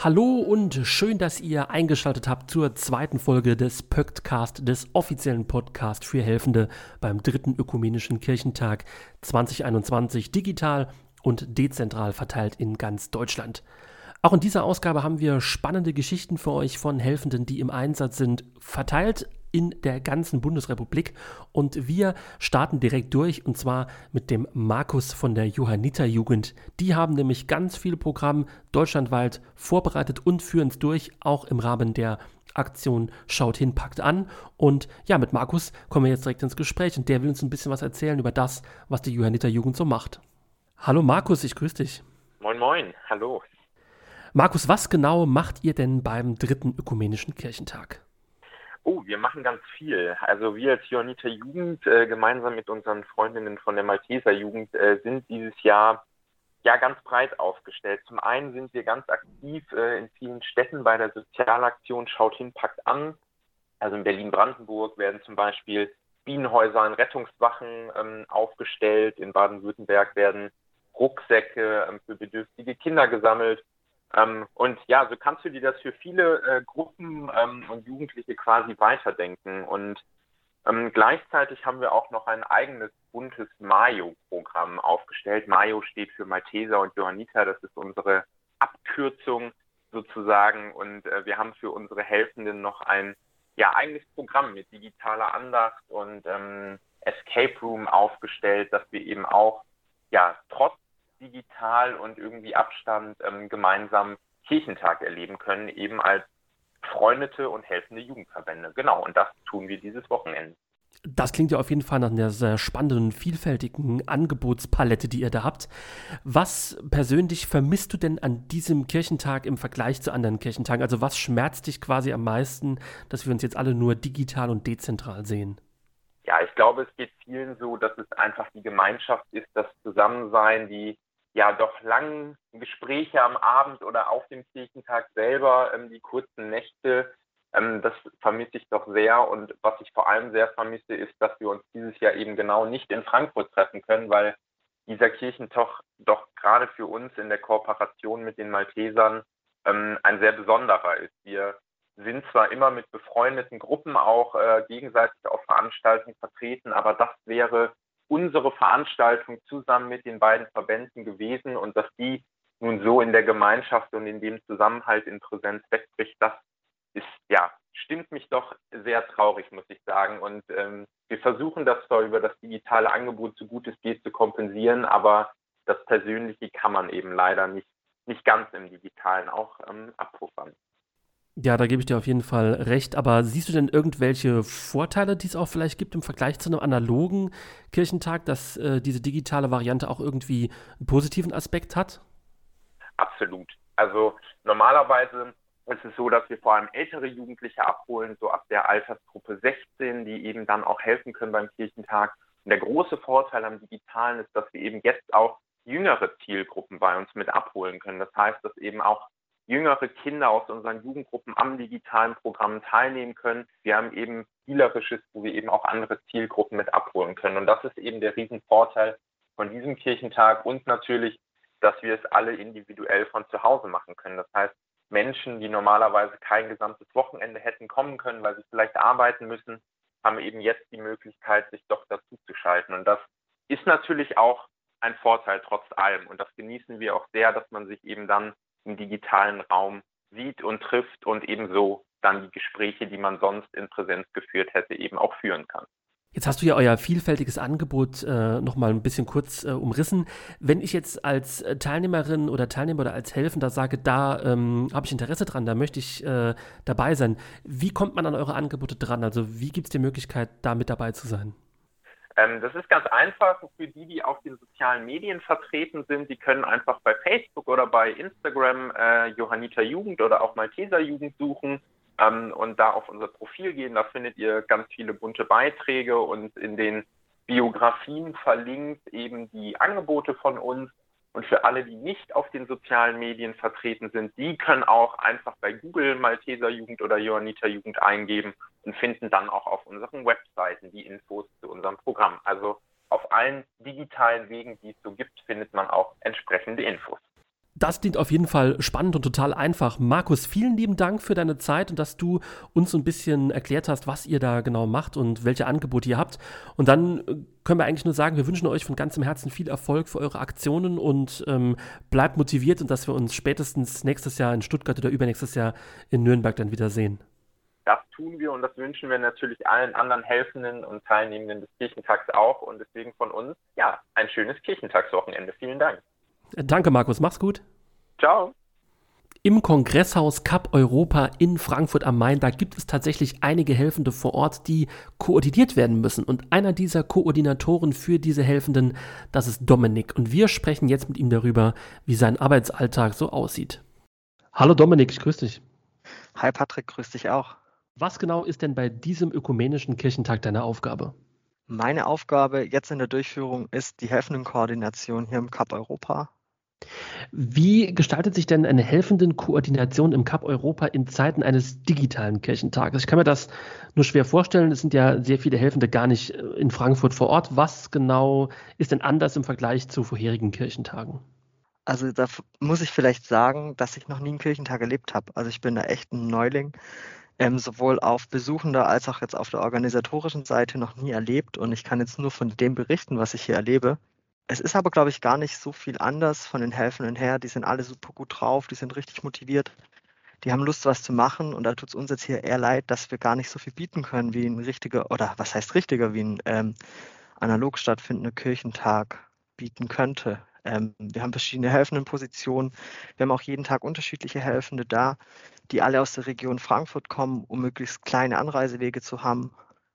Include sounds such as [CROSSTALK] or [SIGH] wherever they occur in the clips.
Hallo und schön, dass ihr eingeschaltet habt zur zweiten Folge des Pöktcast, des offiziellen Podcasts für Helfende beim dritten ökumenischen Kirchentag 2021, digital und dezentral verteilt in ganz Deutschland. Auch in dieser Ausgabe haben wir spannende Geschichten für euch von Helfenden, die im Einsatz sind, verteilt in der ganzen Bundesrepublik. Und wir starten direkt durch und zwar mit dem Markus von der Johanniter Jugend. Die haben nämlich ganz viele Programme deutschlandweit vorbereitet und führen es durch, auch im Rahmen der Aktion Schaut hin, packt an. Und ja, mit Markus kommen wir jetzt direkt ins Gespräch und der will uns ein bisschen was erzählen über das, was die Johanniter Jugend so macht. Hallo Markus, ich grüße dich. Moin, moin, hallo. Markus, was genau macht ihr denn beim dritten ökumenischen Kirchentag? Oh, wir machen ganz viel. Also wir als Johanniter Jugend äh, gemeinsam mit unseren Freundinnen von der Malteser Jugend äh, sind dieses Jahr ja ganz breit aufgestellt. Zum einen sind wir ganz aktiv äh, in vielen Städten bei der Sozialaktion Schaut hin, packt an. Also in Berlin-Brandenburg werden zum Beispiel Bienenhäuser und Rettungswachen ähm, aufgestellt. In Baden-Württemberg werden Rucksäcke ähm, für bedürftige Kinder gesammelt. Ähm, und ja, so kannst du dir das für viele äh, Gruppen ähm, und Jugendliche quasi weiterdenken. Und ähm, gleichzeitig haben wir auch noch ein eigenes buntes Mayo-Programm aufgestellt. Mayo steht für Malteser und Johanniter. Das ist unsere Abkürzung sozusagen. Und äh, wir haben für unsere Helfenden noch ein ja, eigenes Programm mit digitaler Andacht und ähm, Escape Room aufgestellt, dass wir eben auch ja trotz digital und irgendwie Abstand ähm, gemeinsam Kirchentag erleben können, eben als freundete und helfende Jugendverbände. Genau, und das tun wir dieses Wochenende. Das klingt ja auf jeden Fall nach einer sehr spannenden, vielfältigen Angebotspalette, die ihr da habt. Was persönlich vermisst du denn an diesem Kirchentag im Vergleich zu anderen Kirchentagen? Also was schmerzt dich quasi am meisten, dass wir uns jetzt alle nur digital und dezentral sehen? Ja, ich glaube, es geht vielen so, dass es einfach die Gemeinschaft ist, das Zusammensein, die ja doch langen Gespräche am Abend oder auf dem Kirchentag selber, ähm, die kurzen Nächte, ähm, das vermisse ich doch sehr. Und was ich vor allem sehr vermisse, ist, dass wir uns dieses Jahr eben genau nicht in Frankfurt treffen können, weil dieser Kirchentag doch gerade für uns in der Kooperation mit den Maltesern ähm, ein sehr besonderer ist. Wir sind zwar immer mit befreundeten Gruppen auch äh, gegenseitig auf Veranstaltungen vertreten, aber das wäre unsere Veranstaltung zusammen mit den beiden Verbänden gewesen und dass die nun so in der Gemeinschaft und in dem Zusammenhalt in Präsenz wegbricht, das ist, ja, stimmt mich doch sehr traurig, muss ich sagen. Und ähm, wir versuchen das zwar über das digitale Angebot so gut es geht zu kompensieren, aber das Persönliche kann man eben leider nicht, nicht ganz im Digitalen auch ähm, abpuffern. Ja, da gebe ich dir auf jeden Fall recht. Aber siehst du denn irgendwelche Vorteile, die es auch vielleicht gibt im Vergleich zu einem analogen Kirchentag, dass äh, diese digitale Variante auch irgendwie einen positiven Aspekt hat? Absolut. Also normalerweise ist es so, dass wir vor allem ältere Jugendliche abholen, so ab der Altersgruppe 16, die eben dann auch helfen können beim Kirchentag. Und der große Vorteil am Digitalen ist, dass wir eben jetzt auch jüngere Zielgruppen bei uns mit abholen können. Das heißt, dass eben auch jüngere Kinder aus unseren Jugendgruppen am digitalen Programm teilnehmen können. Wir haben eben spielerisches, wo wir eben auch andere Zielgruppen mit abholen können. Und das ist eben der Riesenvorteil von diesem Kirchentag und natürlich, dass wir es alle individuell von zu Hause machen können. Das heißt, Menschen, die normalerweise kein gesamtes Wochenende hätten kommen können, weil sie vielleicht arbeiten müssen, haben eben jetzt die Möglichkeit, sich doch dazu zu schalten. Und das ist natürlich auch ein Vorteil trotz allem. Und das genießen wir auch sehr, dass man sich eben dann im digitalen Raum sieht und trifft und ebenso dann die Gespräche, die man sonst in Präsenz geführt hätte, eben auch führen kann. Jetzt hast du ja euer vielfältiges Angebot äh, nochmal ein bisschen kurz äh, umrissen. Wenn ich jetzt als Teilnehmerin oder Teilnehmer oder als Helfender sage, da ähm, habe ich Interesse dran, da möchte ich äh, dabei sein, wie kommt man an eure Angebote dran? Also wie gibt es die Möglichkeit, da mit dabei zu sein? Ähm, das ist ganz einfach für die, die auf den sozialen Medien vertreten sind. Die können einfach bei Facebook oder bei Instagram äh, Johanniter Jugend oder auch Malteser Jugend suchen ähm, und da auf unser Profil gehen. Da findet ihr ganz viele bunte Beiträge und in den Biografien verlinkt eben die Angebote von uns. Und für alle, die nicht auf den sozialen Medien vertreten sind, die können auch einfach bei Google Malteser Jugend oder Johanniter Jugend eingeben und finden dann auch auf unseren Webseiten die Infos zu unserem Programm. Also auf allen digitalen Wegen, die es so gibt, findet man auch entsprechende Infos. Das klingt auf jeden Fall spannend und total einfach. Markus, vielen lieben Dank für deine Zeit und dass du uns so ein bisschen erklärt hast, was ihr da genau macht und welche Angebote ihr habt. Und dann äh, können wir eigentlich nur sagen, wir wünschen euch von ganzem Herzen viel Erfolg für eure Aktionen und ähm, bleibt motiviert und dass wir uns spätestens nächstes Jahr in Stuttgart oder übernächstes Jahr in Nürnberg dann wieder sehen. Das tun wir und das wünschen wir natürlich allen anderen Helfenden und Teilnehmenden des Kirchentags auch und deswegen von uns, ja, ein schönes Kirchentagswochenende. Vielen Dank. Danke, Markus. Mach's gut. Ciao. Im Kongresshaus Cup Europa in Frankfurt am Main, da gibt es tatsächlich einige Helfende vor Ort, die koordiniert werden müssen. Und einer dieser Koordinatoren für diese Helfenden, das ist Dominik. Und wir sprechen jetzt mit ihm darüber, wie sein Arbeitsalltag so aussieht. Hallo Dominik, ich grüße dich. Hi Patrick, grüß dich auch. Was genau ist denn bei diesem ökumenischen Kirchentag deine Aufgabe? Meine Aufgabe jetzt in der Durchführung ist die Helfendenkoordination hier im Cup Europa wie gestaltet sich denn eine helfende Koordination im Cup Europa in Zeiten eines digitalen Kirchentages? Ich kann mir das nur schwer vorstellen. Es sind ja sehr viele Helfende gar nicht äh, in Frankfurt vor Ort. Was genau ist denn anders im Vergleich zu vorherigen Kirchentagen? Also da muss ich vielleicht sagen, dass ich noch nie einen Kirchentag erlebt habe. Also ich bin da echt ein Neuling. Ähm, sowohl auf besuchender als auch jetzt auf der organisatorischen Seite noch nie erlebt. Und ich kann jetzt nur von dem berichten, was ich hier erlebe. Es ist aber, glaube ich, gar nicht so viel anders von den Helfenden her. Die sind alle super gut drauf, die sind richtig motiviert, die haben Lust, was zu machen. Und da tut es uns jetzt hier eher leid, dass wir gar nicht so viel bieten können wie ein richtiger, oder was heißt richtiger, wie ein ähm, analog stattfindender Kirchentag bieten könnte. Ähm, wir haben verschiedene helfenden Positionen. Wir haben auch jeden Tag unterschiedliche Helfende da, die alle aus der Region Frankfurt kommen, um möglichst kleine Anreisewege zu haben.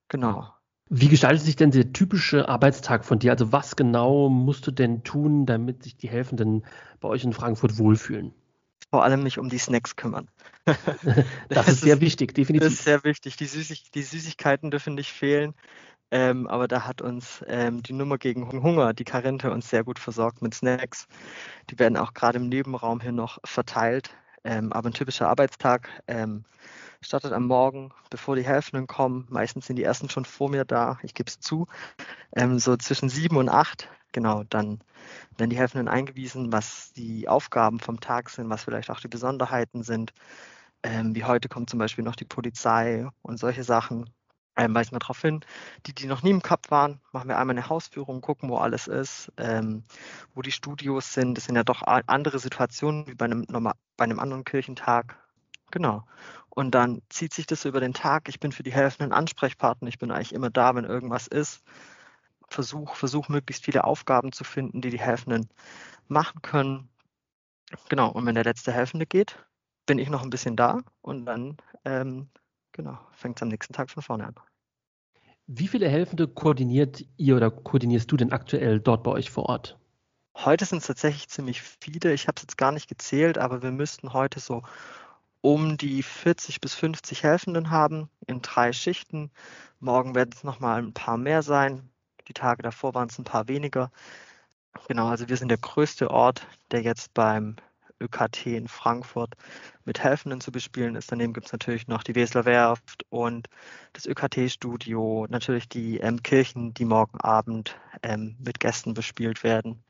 Genau. Wie gestaltet sich denn der typische Arbeitstag von dir? Also was genau musst du denn tun, damit sich die Helfenden bei euch in Frankfurt wohlfühlen? Vor allem mich um die Snacks kümmern. das, [LAUGHS] [LAUGHS] das ist sehr ist, wichtig, definitiv. Das ist sehr wichtig. Die, Süßig die Süßigkeiten dürfen nicht fehlen. Ähm, aber da hat uns ähm, die Nummer gegen Hunger, die Karente, uns sehr gut versorgt mit Snacks. Die werden auch gerade im Nebenraum hier noch verteilt. Ähm, aber ein typischer Arbeitstag ähm, startet am Morgen, bevor die Helfenden kommen. Meistens sind die ersten schon vor mir da, ich gebe es zu. Ähm, so zwischen sieben und acht, genau, dann werden die Helfenden eingewiesen, was die Aufgaben vom Tag sind, was vielleicht auch die Besonderheiten sind. Ähm, wie heute kommt zum Beispiel noch die Polizei und solche Sachen. Ähm, weisen wir darauf hin. Die, die noch nie im Cup waren, machen wir einmal eine Hausführung, gucken, wo alles ist, ähm, wo die Studios sind. Das sind ja doch andere Situationen wie bei einem, bei einem anderen Kirchentag. Genau. Und dann zieht sich das über den Tag. Ich bin für die helfenden Ansprechpartner. Ich bin eigentlich immer da, wenn irgendwas ist. Versuch, versuch möglichst viele Aufgaben zu finden, die die Helfenden machen können. Genau. Und wenn der letzte Helfende geht, bin ich noch ein bisschen da und dann ähm, genau, fängt es am nächsten Tag von vorne an. Wie viele Helfende koordiniert ihr oder koordinierst du denn aktuell dort bei euch vor Ort? Heute sind es tatsächlich ziemlich viele. Ich habe es jetzt gar nicht gezählt, aber wir müssten heute so um die 40 bis 50 Helfenden haben in drei Schichten. Morgen werden es nochmal ein paar mehr sein. Die Tage davor waren es ein paar weniger. Genau, also wir sind der größte Ort, der jetzt beim ÖKT in Frankfurt mit Helfenden zu bespielen ist. Daneben gibt es natürlich noch die Wesler Werft und das ÖKT-Studio, natürlich die ähm, Kirchen, die morgen Abend ähm, mit Gästen bespielt werden.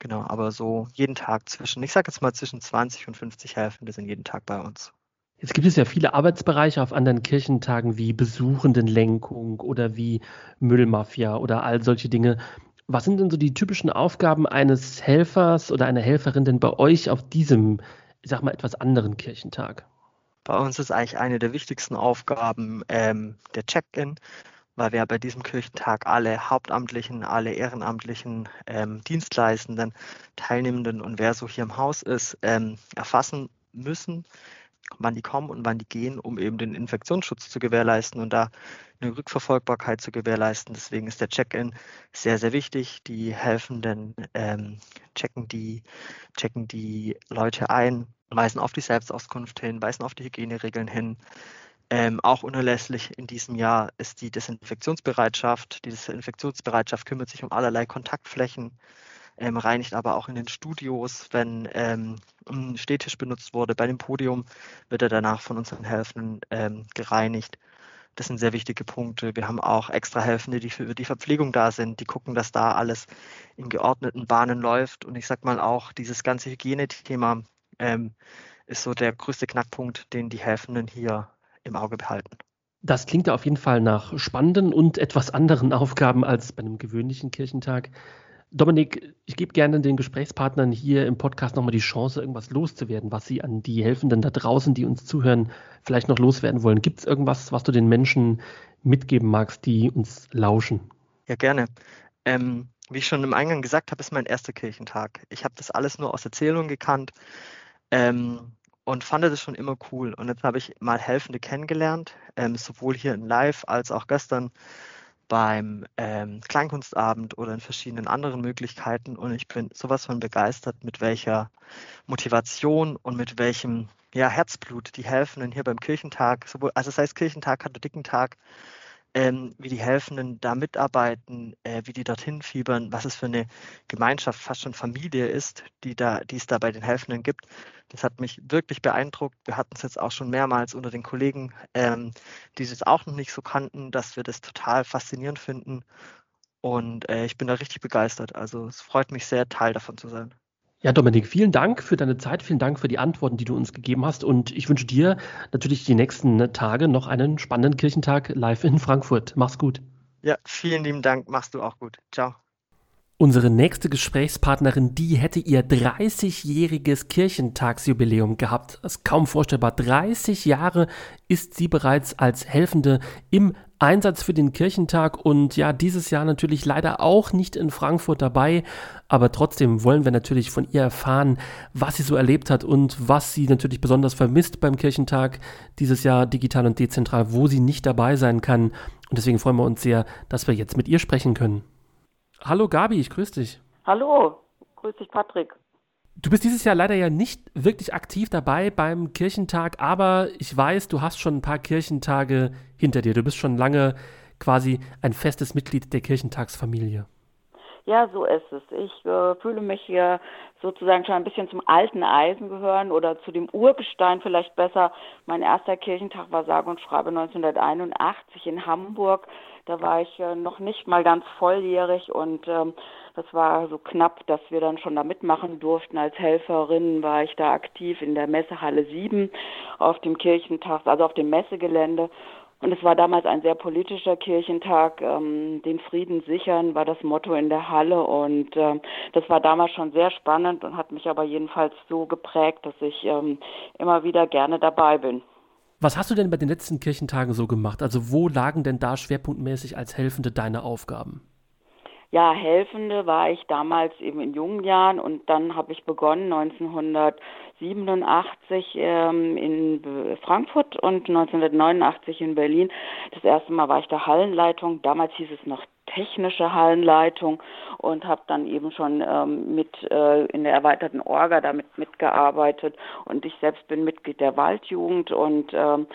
Genau, aber so jeden Tag zwischen, ich sage jetzt mal zwischen 20 und 50 Helfende sind jeden Tag bei uns. Jetzt gibt es ja viele Arbeitsbereiche auf anderen Kirchentagen wie Besuchendenlenkung oder wie Müllmafia oder all solche Dinge. Was sind denn so die typischen Aufgaben eines Helfers oder einer Helferin denn bei euch auf diesem, ich sag mal, etwas anderen Kirchentag? Bei uns ist eigentlich eine der wichtigsten Aufgaben ähm, der Check-in weil wir bei diesem Kirchentag alle Hauptamtlichen, alle Ehrenamtlichen, ähm, Dienstleistenden, Teilnehmenden und wer so hier im Haus ist, ähm, erfassen müssen, wann die kommen und wann die gehen, um eben den Infektionsschutz zu gewährleisten und da eine Rückverfolgbarkeit zu gewährleisten. Deswegen ist der Check-in sehr, sehr wichtig. Die Helfenden ähm, checken, die, checken die Leute ein, weisen auf die Selbstauskunft hin, weisen auf die Hygieneregeln hin, ähm, auch unerlässlich in diesem Jahr ist die Desinfektionsbereitschaft. Die Desinfektionsbereitschaft kümmert sich um allerlei Kontaktflächen, ähm, reinigt aber auch in den Studios, wenn ähm, ein Stehtisch benutzt wurde. Bei dem Podium wird er danach von unseren Helfenden ähm, gereinigt. Das sind sehr wichtige Punkte. Wir haben auch extra Helfende, die für die Verpflegung da sind, die gucken, dass da alles in geordneten Bahnen läuft. Und ich sag mal auch, dieses ganze Hygienethema ähm, ist so der größte Knackpunkt, den die Helfenden hier im Auge behalten. Das klingt ja auf jeden Fall nach spannenden und etwas anderen [LAUGHS] Aufgaben als bei einem gewöhnlichen Kirchentag. Dominik, ich gebe gerne den Gesprächspartnern hier im Podcast nochmal die Chance, irgendwas loszuwerden, was sie an die Helfenden da draußen, die uns zuhören, vielleicht noch loswerden wollen. Gibt es irgendwas, was du den Menschen mitgeben magst, die uns lauschen? Ja, gerne. Ähm, wie ich schon im Eingang gesagt habe, ist mein erster Kirchentag. Ich habe das alles nur aus Erzählungen gekannt. Ähm, und fand das schon immer cool. Und jetzt habe ich mal Helfende kennengelernt, ähm, sowohl hier in Live als auch gestern beim ähm, Klangkunstabend oder in verschiedenen anderen Möglichkeiten. Und ich bin sowas von begeistert, mit welcher Motivation und mit welchem ja, Herzblut die Helfenden hier beim Kirchentag, sowohl, also das heißt Kirchentag, Katholikentag, ähm, wie die Helfenden da mitarbeiten, äh, wie die dorthin fiebern, was es für eine Gemeinschaft, fast schon Familie ist, die, da, die es da bei den Helfenden gibt. Das hat mich wirklich beeindruckt. Wir hatten es jetzt auch schon mehrmals unter den Kollegen, ähm, die das auch noch nicht so kannten, dass wir das total faszinierend finden. Und äh, ich bin da richtig begeistert. Also es freut mich sehr, Teil davon zu sein. Ja, Dominik, vielen Dank für deine Zeit, vielen Dank für die Antworten, die du uns gegeben hast. Und ich wünsche dir natürlich die nächsten Tage noch einen spannenden Kirchentag live in Frankfurt. Mach's gut. Ja, vielen lieben Dank. Machst du auch gut. Ciao. Unsere nächste Gesprächspartnerin, die hätte ihr 30-jähriges Kirchentagsjubiläum gehabt. Das ist kaum vorstellbar. 30 Jahre ist sie bereits als Helfende im Einsatz für den Kirchentag und ja, dieses Jahr natürlich leider auch nicht in Frankfurt dabei, aber trotzdem wollen wir natürlich von ihr erfahren, was sie so erlebt hat und was sie natürlich besonders vermisst beim Kirchentag dieses Jahr digital und dezentral, wo sie nicht dabei sein kann. Und deswegen freuen wir uns sehr, dass wir jetzt mit ihr sprechen können. Hallo Gabi, ich grüße dich. Hallo, grüß dich Patrick. Du bist dieses Jahr leider ja nicht wirklich aktiv dabei beim Kirchentag, aber ich weiß, du hast schon ein paar Kirchentage hinter dir. Du bist schon lange quasi ein festes Mitglied der Kirchentagsfamilie. Ja, so ist es. Ich äh, fühle mich hier sozusagen schon ein bisschen zum alten Eisen gehören oder zu dem Urgestein vielleicht besser. Mein erster Kirchentag war sage und schreibe 1981 in Hamburg. Da war ich äh, noch nicht mal ganz volljährig und ähm, das war so knapp, dass wir dann schon da mitmachen durften. Als Helferin war ich da aktiv in der Messehalle 7 auf dem Kirchentag, also auf dem Messegelände. Und es war damals ein sehr politischer Kirchentag. Ähm, den Frieden sichern war das Motto in der Halle. Und äh, das war damals schon sehr spannend und hat mich aber jedenfalls so geprägt, dass ich ähm, immer wieder gerne dabei bin. Was hast du denn bei den letzten Kirchentagen so gemacht? Also wo lagen denn da schwerpunktmäßig als Helfende deine Aufgaben? Ja, Helfende war ich damals eben in jungen Jahren und dann habe ich begonnen 1987 ähm, in Frankfurt und 1989 in Berlin. Das erste Mal war ich der Hallenleitung. Damals hieß es noch technische Hallenleitung und habe dann eben schon ähm, mit äh, in der erweiterten Orga damit mitgearbeitet und ich selbst bin Mitglied der Waldjugend und ähm,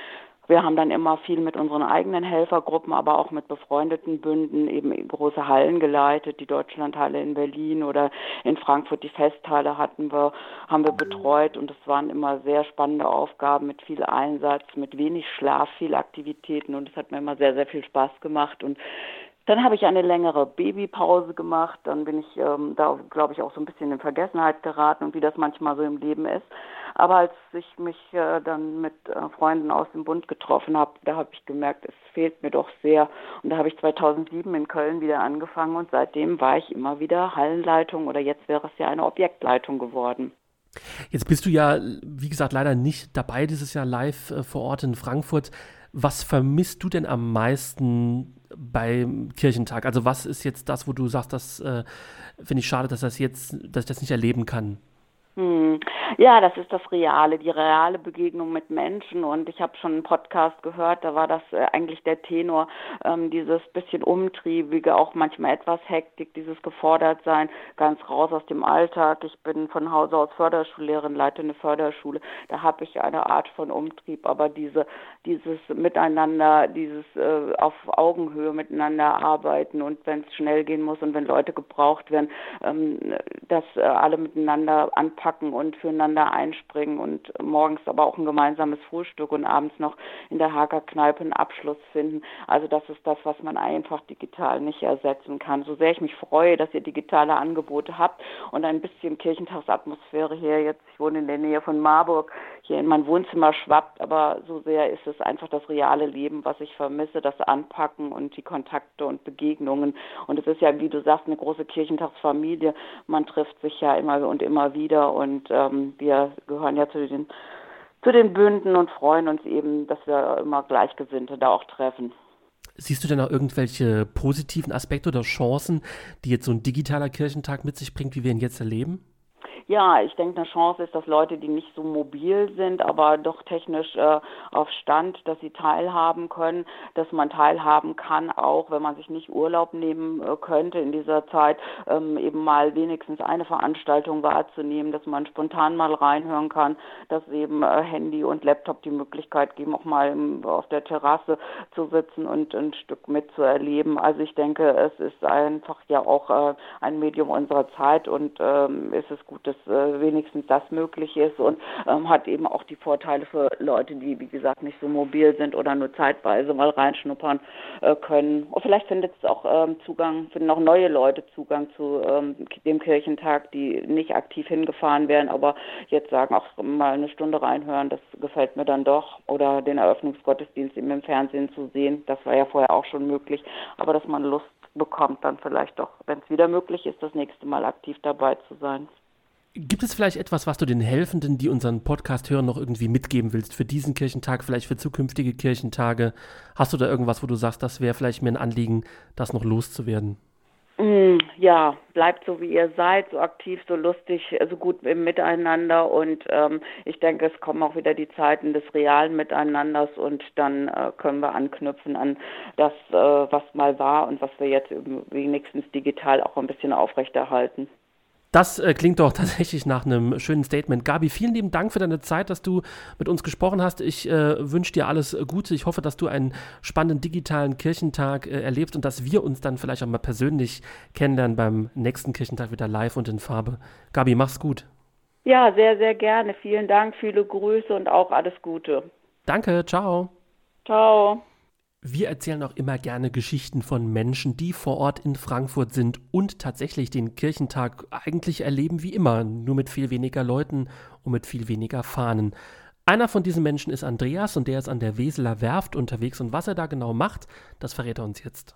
wir haben dann immer viel mit unseren eigenen Helfergruppen, aber auch mit befreundeten Bünden eben große Hallen geleitet. Die Deutschlandhalle in Berlin oder in Frankfurt die Festhalle hatten wir, haben wir betreut und es waren immer sehr spannende Aufgaben mit viel Einsatz, mit wenig Schlaf, viel Aktivitäten und es hat mir immer sehr, sehr viel Spaß gemacht und dann habe ich eine längere Babypause gemacht. Dann bin ich ähm, da, glaube ich, auch so ein bisschen in Vergessenheit geraten und wie das manchmal so im Leben ist. Aber als ich mich äh, dann mit äh, Freunden aus dem Bund getroffen habe, da habe ich gemerkt, es fehlt mir doch sehr. Und da habe ich 2007 in Köln wieder angefangen und seitdem war ich immer wieder Hallenleitung oder jetzt wäre es ja eine Objektleitung geworden. Jetzt bist du ja, wie gesagt, leider nicht dabei dieses Jahr live äh, vor Ort in Frankfurt. Was vermisst du denn am meisten beim Kirchentag? Also was ist jetzt das, wo du sagst, das äh, finde ich schade, dass das jetzt, dass ich das nicht erleben kann? Hm. Ja, das ist das Reale, die reale Begegnung mit Menschen. Und ich habe schon einen Podcast gehört, da war das äh, eigentlich der Tenor, ähm, dieses bisschen umtriebige, auch manchmal etwas Hektik, dieses Gefordertsein, ganz raus aus dem Alltag. Ich bin von Hause aus Förderschullehrerin, leite eine Förderschule. Da habe ich eine Art von Umtrieb, aber diese, dieses Miteinander, dieses äh, auf Augenhöhe miteinander arbeiten und wenn es schnell gehen muss und wenn Leute gebraucht werden, ähm, dass äh, alle miteinander anpacken und für füreinander einspringen und morgens aber auch ein gemeinsames Frühstück und abends noch in der Hager Kneipe einen Abschluss finden. Also das ist das, was man einfach digital nicht ersetzen kann. So sehr ich mich freue, dass ihr digitale Angebote habt und ein bisschen Kirchentagsatmosphäre hier jetzt, ich wohne in der Nähe von Marburg, hier in mein Wohnzimmer schwappt, aber so sehr ist es einfach das reale Leben, was ich vermisse, das Anpacken und die Kontakte und Begegnungen. Und es ist ja, wie du sagst, eine große Kirchentagsfamilie. Man trifft sich ja immer und immer wieder und ähm, wir gehören ja zu den zu den Bünden und freuen uns eben, dass wir immer Gleichgesinnte da auch treffen. Siehst du denn auch irgendwelche positiven Aspekte oder Chancen, die jetzt so ein digitaler Kirchentag mit sich bringt, wie wir ihn jetzt erleben? Ja, ich denke, eine Chance ist, dass Leute, die nicht so mobil sind, aber doch technisch äh, auf Stand, dass sie teilhaben können, dass man teilhaben kann, auch wenn man sich nicht Urlaub nehmen äh, könnte in dieser Zeit, ähm, eben mal wenigstens eine Veranstaltung wahrzunehmen, dass man spontan mal reinhören kann, dass eben äh, Handy und Laptop die Möglichkeit geben, auch mal im, auf der Terrasse zu sitzen und ein Stück mitzuerleben. Also ich denke, es ist einfach ja auch äh, ein Medium unserer Zeit und ähm, es ist gut, dass dass äh, wenigstens das möglich ist und ähm, hat eben auch die Vorteile für Leute, die wie gesagt nicht so mobil sind oder nur zeitweise mal reinschnuppern äh, können. Und vielleicht findet es auch ähm, Zugang, finden auch neue Leute Zugang zu ähm, dem Kirchentag, die nicht aktiv hingefahren wären, aber jetzt sagen, auch mal eine Stunde reinhören, das gefällt mir dann doch. Oder den Eröffnungsgottesdienst eben im Fernsehen zu sehen, das war ja vorher auch schon möglich, aber dass man Lust bekommt, dann vielleicht doch, wenn es wieder möglich ist, das nächste Mal aktiv dabei zu sein. Gibt es vielleicht etwas, was du den Helfenden, die unseren Podcast hören, noch irgendwie mitgeben willst für diesen Kirchentag, vielleicht für zukünftige Kirchentage? Hast du da irgendwas, wo du sagst, das wäre vielleicht mir ein Anliegen, das noch loszuwerden? Mm, ja, bleibt so wie ihr seid, so aktiv, so lustig, so gut im Miteinander und ähm, ich denke, es kommen auch wieder die Zeiten des realen Miteinanders und dann äh, können wir anknüpfen an das, äh, was mal war und was wir jetzt wenigstens digital auch ein bisschen aufrechterhalten. Das äh, klingt doch [LAUGHS] tatsächlich nach einem schönen Statement. Gabi, vielen lieben Dank für deine Zeit, dass du mit uns gesprochen hast. Ich äh, wünsche dir alles Gute. Ich hoffe, dass du einen spannenden digitalen Kirchentag äh, erlebst und dass wir uns dann vielleicht auch mal persönlich kennenlernen beim nächsten Kirchentag wieder live und in Farbe. Gabi, mach's gut. Ja, sehr, sehr gerne. Vielen Dank, viele Grüße und auch alles Gute. Danke, ciao. Ciao. Wir erzählen auch immer gerne Geschichten von Menschen, die vor Ort in Frankfurt sind und tatsächlich den Kirchentag eigentlich erleben wie immer, nur mit viel weniger Leuten und mit viel weniger Fahnen. Einer von diesen Menschen ist Andreas und der ist an der Weseler Werft unterwegs und was er da genau macht, das verrät er uns jetzt.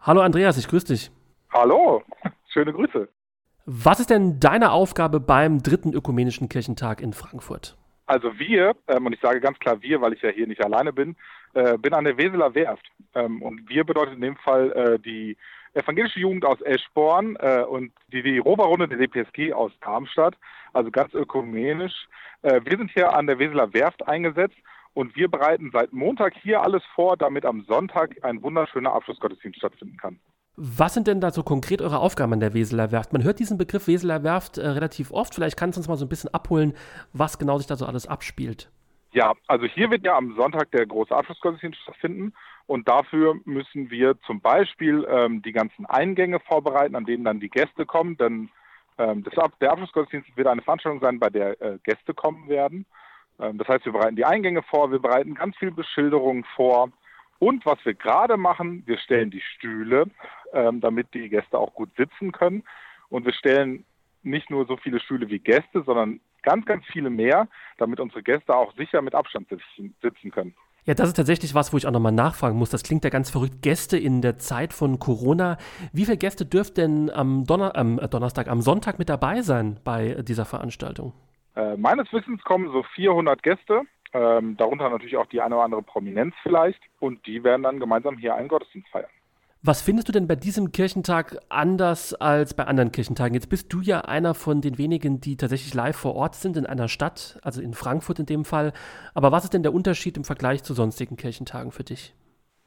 Hallo Andreas, ich grüße dich. Hallo, schöne Grüße. Was ist denn deine Aufgabe beim dritten ökumenischen Kirchentag in Frankfurt? Also wir, ähm, und ich sage ganz klar wir, weil ich ja hier nicht alleine bin, äh, bin an der Weseler Werft. Ähm, und wir bedeutet in dem Fall äh, die evangelische Jugend aus Eschborn äh, und die, die Roberrunde der DPSG aus Darmstadt, also ganz ökumenisch. Äh, wir sind hier an der Weseler Werft eingesetzt und wir bereiten seit Montag hier alles vor, damit am Sonntag ein wunderschöner Abschlussgottesdienst stattfinden kann. Was sind denn da so konkret eure Aufgaben an der Weseler Werft? Man hört diesen Begriff Weseler Werft äh, relativ oft. Vielleicht kannst du uns mal so ein bisschen abholen, was genau sich da so alles abspielt. Ja, also hier wird ja am Sonntag der große Abschlussgottesdienst stattfinden und dafür müssen wir zum Beispiel ähm, die ganzen Eingänge vorbereiten, an denen dann die Gäste kommen. Denn ähm, das, der Abschlussgottesdienst wird eine Veranstaltung sein, bei der äh, Gäste kommen werden. Ähm, das heißt, wir bereiten die Eingänge vor, wir bereiten ganz viel Beschilderungen vor. Und was wir gerade machen, wir stellen die Stühle, ähm, damit die Gäste auch gut sitzen können. Und wir stellen nicht nur so viele Stühle wie Gäste, sondern ganz, ganz viele mehr, damit unsere Gäste auch sicher mit Abstand sitzen, sitzen können. Ja, das ist tatsächlich was, wo ich auch nochmal nachfragen muss. Das klingt ja ganz verrückt. Gäste in der Zeit von Corona. Wie viele Gäste dürften denn am Donner ähm, Donnerstag, am Sonntag mit dabei sein bei dieser Veranstaltung? Äh, meines Wissens kommen so 400 Gäste. Ähm, darunter natürlich auch die eine oder andere Prominenz vielleicht. Und die werden dann gemeinsam hier einen Gottesdienst feiern. Was findest du denn bei diesem Kirchentag anders als bei anderen Kirchentagen? Jetzt bist du ja einer von den wenigen, die tatsächlich live vor Ort sind in einer Stadt, also in Frankfurt in dem Fall. Aber was ist denn der Unterschied im Vergleich zu sonstigen Kirchentagen für dich?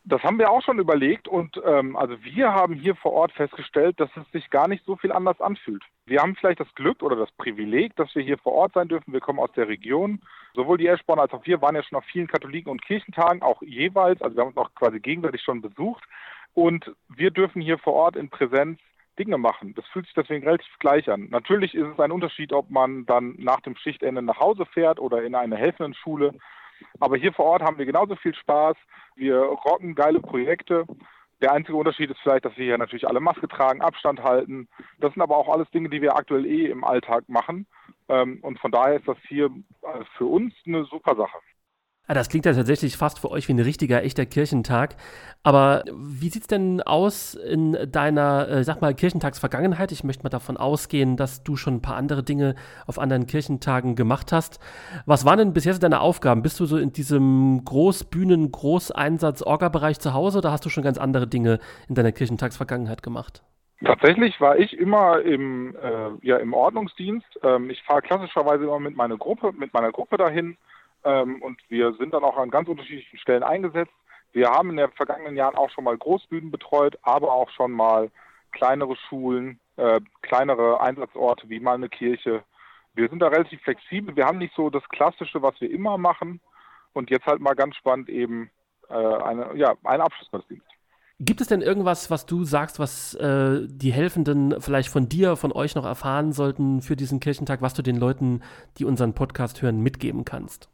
Das haben wir auch schon überlegt und ähm, also wir haben hier vor Ort festgestellt, dass es sich gar nicht so viel anders anfühlt. Wir haben vielleicht das Glück oder das Privileg, dass wir hier vor Ort sein dürfen. Wir kommen aus der Region. Sowohl die Eschborn als auch wir waren ja schon auf vielen Katholiken- und Kirchentagen, auch jeweils. Also wir haben uns auch quasi gegenseitig schon besucht. Und wir dürfen hier vor Ort in Präsenz Dinge machen. Das fühlt sich deswegen relativ gleich an. Natürlich ist es ein Unterschied, ob man dann nach dem Schichtende nach Hause fährt oder in eine helfenden Schule. Aber hier vor Ort haben wir genauso viel Spaß. Wir rocken geile Projekte. Der einzige Unterschied ist vielleicht, dass wir hier natürlich alle Maske tragen, Abstand halten. Das sind aber auch alles Dinge, die wir aktuell eh im Alltag machen. Ähm, und von daher ist das hier äh, für uns eine super Sache. Ah, das klingt ja tatsächlich fast für euch wie ein richtiger, echter Kirchentag. Aber wie sieht es denn aus in deiner, äh, sag mal, Kirchentagsvergangenheit? Ich möchte mal davon ausgehen, dass du schon ein paar andere Dinge auf anderen Kirchentagen gemacht hast. Was waren denn bisher so deine Aufgaben? Bist du so in diesem Großbühnen-, Großeinsatz-Orga-Bereich zu Hause oder hast du schon ganz andere Dinge in deiner Kirchentagsvergangenheit gemacht? Tatsächlich war ich immer im, äh, ja, im Ordnungsdienst. Ähm, ich fahre klassischerweise immer mit meiner Gruppe, mit meiner Gruppe dahin ähm, und wir sind dann auch an ganz unterschiedlichen Stellen eingesetzt. Wir haben in den vergangenen Jahren auch schon mal Großbühnen betreut, aber auch schon mal kleinere Schulen, äh, kleinere Einsatzorte wie mal eine Kirche. Wir sind da relativ flexibel. Wir haben nicht so das Klassische, was wir immer machen. Und jetzt halt mal ganz spannend eben äh, eine, ja, ein Abschlussgottesdienst. Gibt es denn irgendwas, was du sagst, was äh, die Helfenden vielleicht von dir, von euch noch erfahren sollten für diesen Kirchentag, was du den Leuten, die unseren Podcast hören, mitgeben kannst?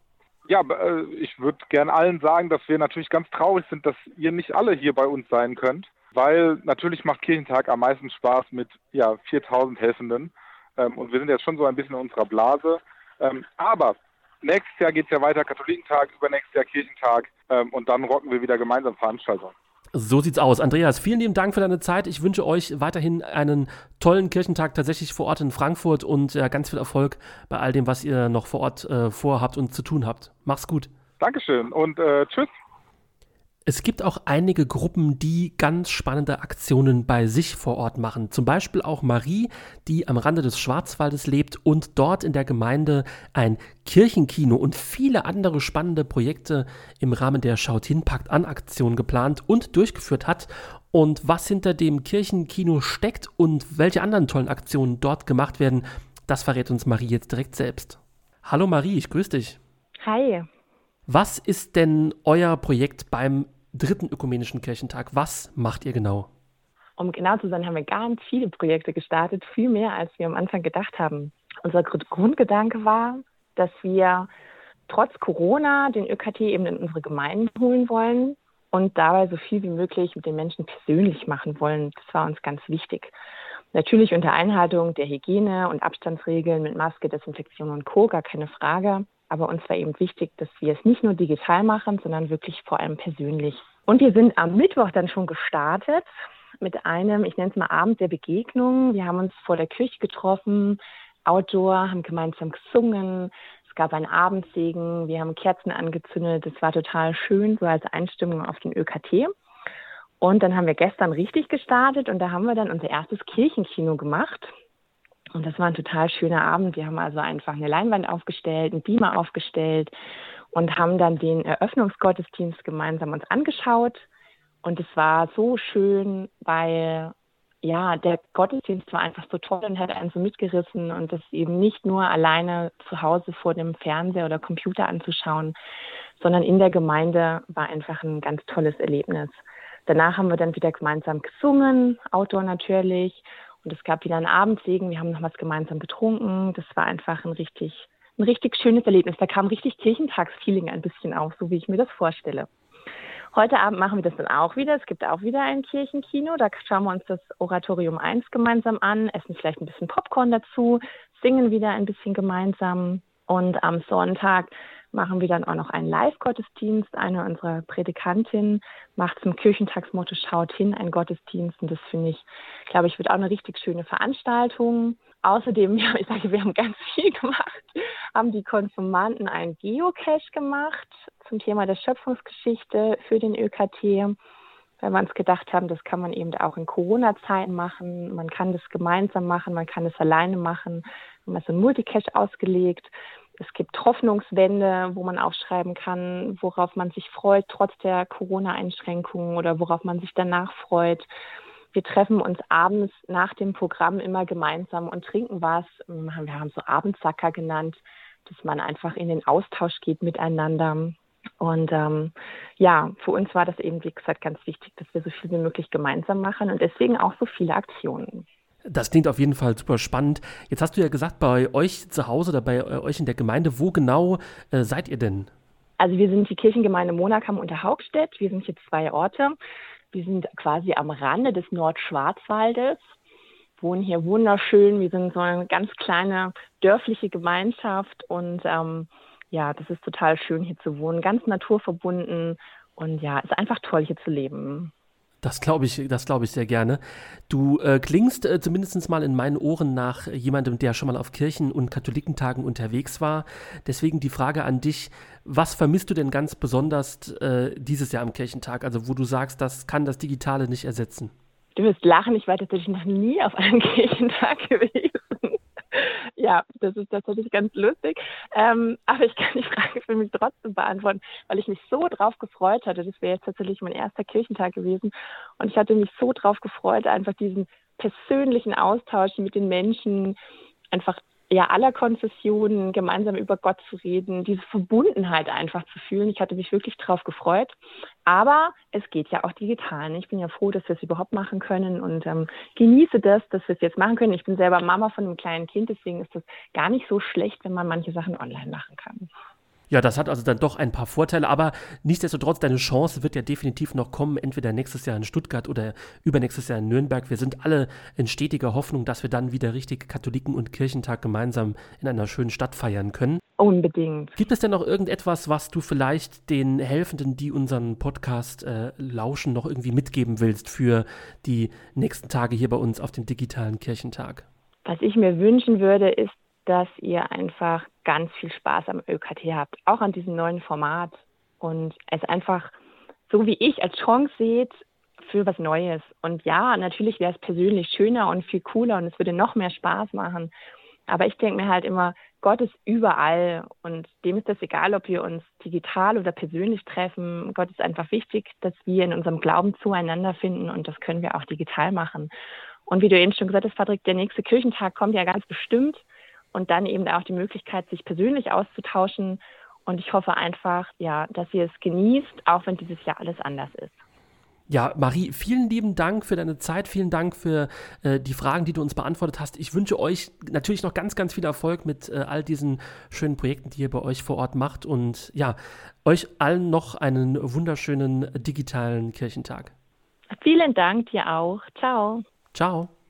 Ja, äh, ich würde gern allen sagen, dass wir natürlich ganz traurig sind, dass ihr nicht alle hier bei uns sein könnt, weil natürlich macht Kirchentag am meisten Spaß mit ja, 4000 Helfenden ähm, und wir sind jetzt schon so ein bisschen in unserer Blase. Ähm, aber nächstes Jahr geht es ja weiter, Katholikentag, übernächstes Jahr Kirchentag ähm, und dann rocken wir wieder gemeinsam Veranstaltungen. So sieht's aus. Andreas, vielen lieben Dank für deine Zeit. Ich wünsche euch weiterhin einen tollen Kirchentag tatsächlich vor Ort in Frankfurt und äh, ganz viel Erfolg bei all dem, was ihr noch vor Ort äh, vorhabt und zu tun habt. Mach's gut. Dankeschön und äh, tschüss. Es gibt auch einige Gruppen, die ganz spannende Aktionen bei sich vor Ort machen. Zum Beispiel auch Marie, die am Rande des Schwarzwaldes lebt und dort in der Gemeinde ein Kirchenkino und viele andere spannende Projekte im Rahmen der Schaut hin, packt an Aktion geplant und durchgeführt hat. Und was hinter dem Kirchenkino steckt und welche anderen tollen Aktionen dort gemacht werden, das verrät uns Marie jetzt direkt selbst. Hallo Marie, ich grüße dich. Hi. Was ist denn euer Projekt beim dritten ökumenischen Kirchentag? Was macht ihr genau? Um genau zu sein, haben wir ganz viele Projekte gestartet, viel mehr, als wir am Anfang gedacht haben. Unser Grundgedanke war, dass wir trotz Corona den ÖKT eben in unsere Gemeinden holen wollen und dabei so viel wie möglich mit den Menschen persönlich machen wollen. Das war uns ganz wichtig. Natürlich unter Einhaltung der Hygiene- und Abstandsregeln mit Maske, Desinfektion und Co., gar keine Frage. Aber uns war eben wichtig, dass wir es nicht nur digital machen, sondern wirklich vor allem persönlich. Und wir sind am Mittwoch dann schon gestartet mit einem, ich nenne es mal Abend der Begegnung. Wir haben uns vor der Kirche getroffen, outdoor, haben gemeinsam gesungen. Es gab einen Abendsegen, wir haben Kerzen angezündet. Das war total schön, so als Einstimmung auf den ÖKT. Und dann haben wir gestern richtig gestartet und da haben wir dann unser erstes Kirchenkino gemacht. Und das war ein total schöner Abend. Wir haben also einfach eine Leinwand aufgestellt, einen Beamer aufgestellt und haben dann den Eröffnungsgottesdienst gemeinsam uns angeschaut. Und es war so schön, weil ja, der Gottesdienst war einfach so toll und hat einen so mitgerissen und das eben nicht nur alleine zu Hause vor dem Fernseher oder Computer anzuschauen, sondern in der Gemeinde war einfach ein ganz tolles Erlebnis. Danach haben wir dann wieder gemeinsam gesungen, Outdoor natürlich und es gab wieder einen Abendsegen. Wir haben noch was gemeinsam getrunken. Das war einfach ein richtig, ein richtig schönes Erlebnis. Da kam richtig Kirchentagsfeeling ein bisschen auf, so wie ich mir das vorstelle. Heute Abend machen wir das dann auch wieder. Es gibt auch wieder ein Kirchenkino. Da schauen wir uns das Oratorium 1 gemeinsam an, essen vielleicht ein bisschen Popcorn dazu, singen wieder ein bisschen gemeinsam. Und am Sonntag machen wir dann auch noch einen Live-Gottesdienst. Eine unserer Predikantinnen macht zum Kirchentagsmotto Schaut hin, ein Gottesdienst. Und das finde ich, glaube ich, wird auch eine richtig schöne Veranstaltung. Außerdem, [LAUGHS] ja, ich sage, wir haben ganz viel gemacht, haben die Konsumanten einen Geocache gemacht zum Thema der Schöpfungsgeschichte für den ÖKT, weil wir uns gedacht haben, das kann man eben auch in Corona-Zeiten machen. Man kann das gemeinsam machen, man kann das alleine machen. Wir haben so ein Multicache ausgelegt es gibt Hoffnungswände, wo man aufschreiben kann, worauf man sich freut, trotz der Corona-Einschränkungen oder worauf man sich danach freut. Wir treffen uns abends nach dem Programm immer gemeinsam und trinken was. Wir haben so Abendsacker genannt, dass man einfach in den Austausch geht miteinander. Und ähm, ja, für uns war das eben, wie gesagt, ganz wichtig, dass wir so viel wie möglich gemeinsam machen und deswegen auch so viele Aktionen. Das klingt auf jeden Fall super spannend. Jetzt hast du ja gesagt, bei euch zu Hause oder bei äh, euch in der Gemeinde, wo genau äh, seid ihr denn? Also wir sind die Kirchengemeinde Monakam unter Haugstedt. Wir sind hier zwei Orte. Wir sind quasi am Rande des Nordschwarzwaldes, wohnen hier wunderschön. Wir sind so eine ganz kleine dörfliche Gemeinschaft und ähm, ja, das ist total schön hier zu wohnen, ganz naturverbunden und ja, ist einfach toll hier zu leben. Das glaube ich, das ich sehr gerne. Du äh, klingst äh, zumindest mal in meinen Ohren nach jemandem, der schon mal auf Kirchen- und Katholikentagen unterwegs war. Deswegen die Frage an dich: Was vermisst du denn ganz besonders äh, dieses Jahr am Kirchentag? Also, wo du sagst, das kann das Digitale nicht ersetzen? Du wirst lachen, ich war tatsächlich noch nie auf einem [LAUGHS] Kirchentag gewesen. Ja, das ist tatsächlich ganz lustig. Ähm, aber ich kann die Frage für mich trotzdem beantworten, weil ich mich so drauf gefreut hatte. Das wäre jetzt tatsächlich mein erster Kirchentag gewesen. Und ich hatte mich so drauf gefreut, einfach diesen persönlichen Austausch mit den Menschen, einfach ja, aller Konfessionen gemeinsam über Gott zu reden, diese Verbundenheit einfach zu fühlen. Ich hatte mich wirklich darauf gefreut. Aber es geht ja auch digital. Ich bin ja froh, dass wir es überhaupt machen können und ähm, genieße das, dass wir es jetzt machen können. Ich bin selber Mama von einem kleinen Kind, deswegen ist das gar nicht so schlecht, wenn man manche Sachen online machen kann. Ja, das hat also dann doch ein paar Vorteile, aber nichtsdestotrotz, deine Chance wird ja definitiv noch kommen, entweder nächstes Jahr in Stuttgart oder übernächstes Jahr in Nürnberg. Wir sind alle in stetiger Hoffnung, dass wir dann wieder richtig Katholiken- und Kirchentag gemeinsam in einer schönen Stadt feiern können. Unbedingt. Gibt es denn noch irgendetwas, was du vielleicht den Helfenden, die unseren Podcast äh, lauschen, noch irgendwie mitgeben willst für die nächsten Tage hier bei uns auf dem digitalen Kirchentag? Was ich mir wünschen würde, ist, dass ihr einfach ganz viel Spaß am ÖKT habt, auch an diesem neuen Format und es einfach so wie ich als Chance seht für was Neues. Und ja, natürlich wäre es persönlich schöner und viel cooler und es würde noch mehr Spaß machen. Aber ich denke mir halt immer, Gott ist überall und dem ist das egal, ob wir uns digital oder persönlich treffen. Gott ist einfach wichtig, dass wir in unserem Glauben zueinander finden und das können wir auch digital machen. Und wie du eben schon gesagt hast, Patrick, der nächste Kirchentag kommt ja ganz bestimmt und dann eben auch die Möglichkeit, sich persönlich auszutauschen. Und ich hoffe einfach, ja, dass ihr es genießt, auch wenn dieses Jahr alles anders ist. Ja, Marie, vielen lieben Dank für deine Zeit, vielen Dank für äh, die Fragen, die du uns beantwortet hast. Ich wünsche euch natürlich noch ganz, ganz viel Erfolg mit äh, all diesen schönen Projekten, die ihr bei euch vor Ort macht. Und ja, euch allen noch einen wunderschönen digitalen Kirchentag. Vielen Dank dir auch. Ciao. Ciao.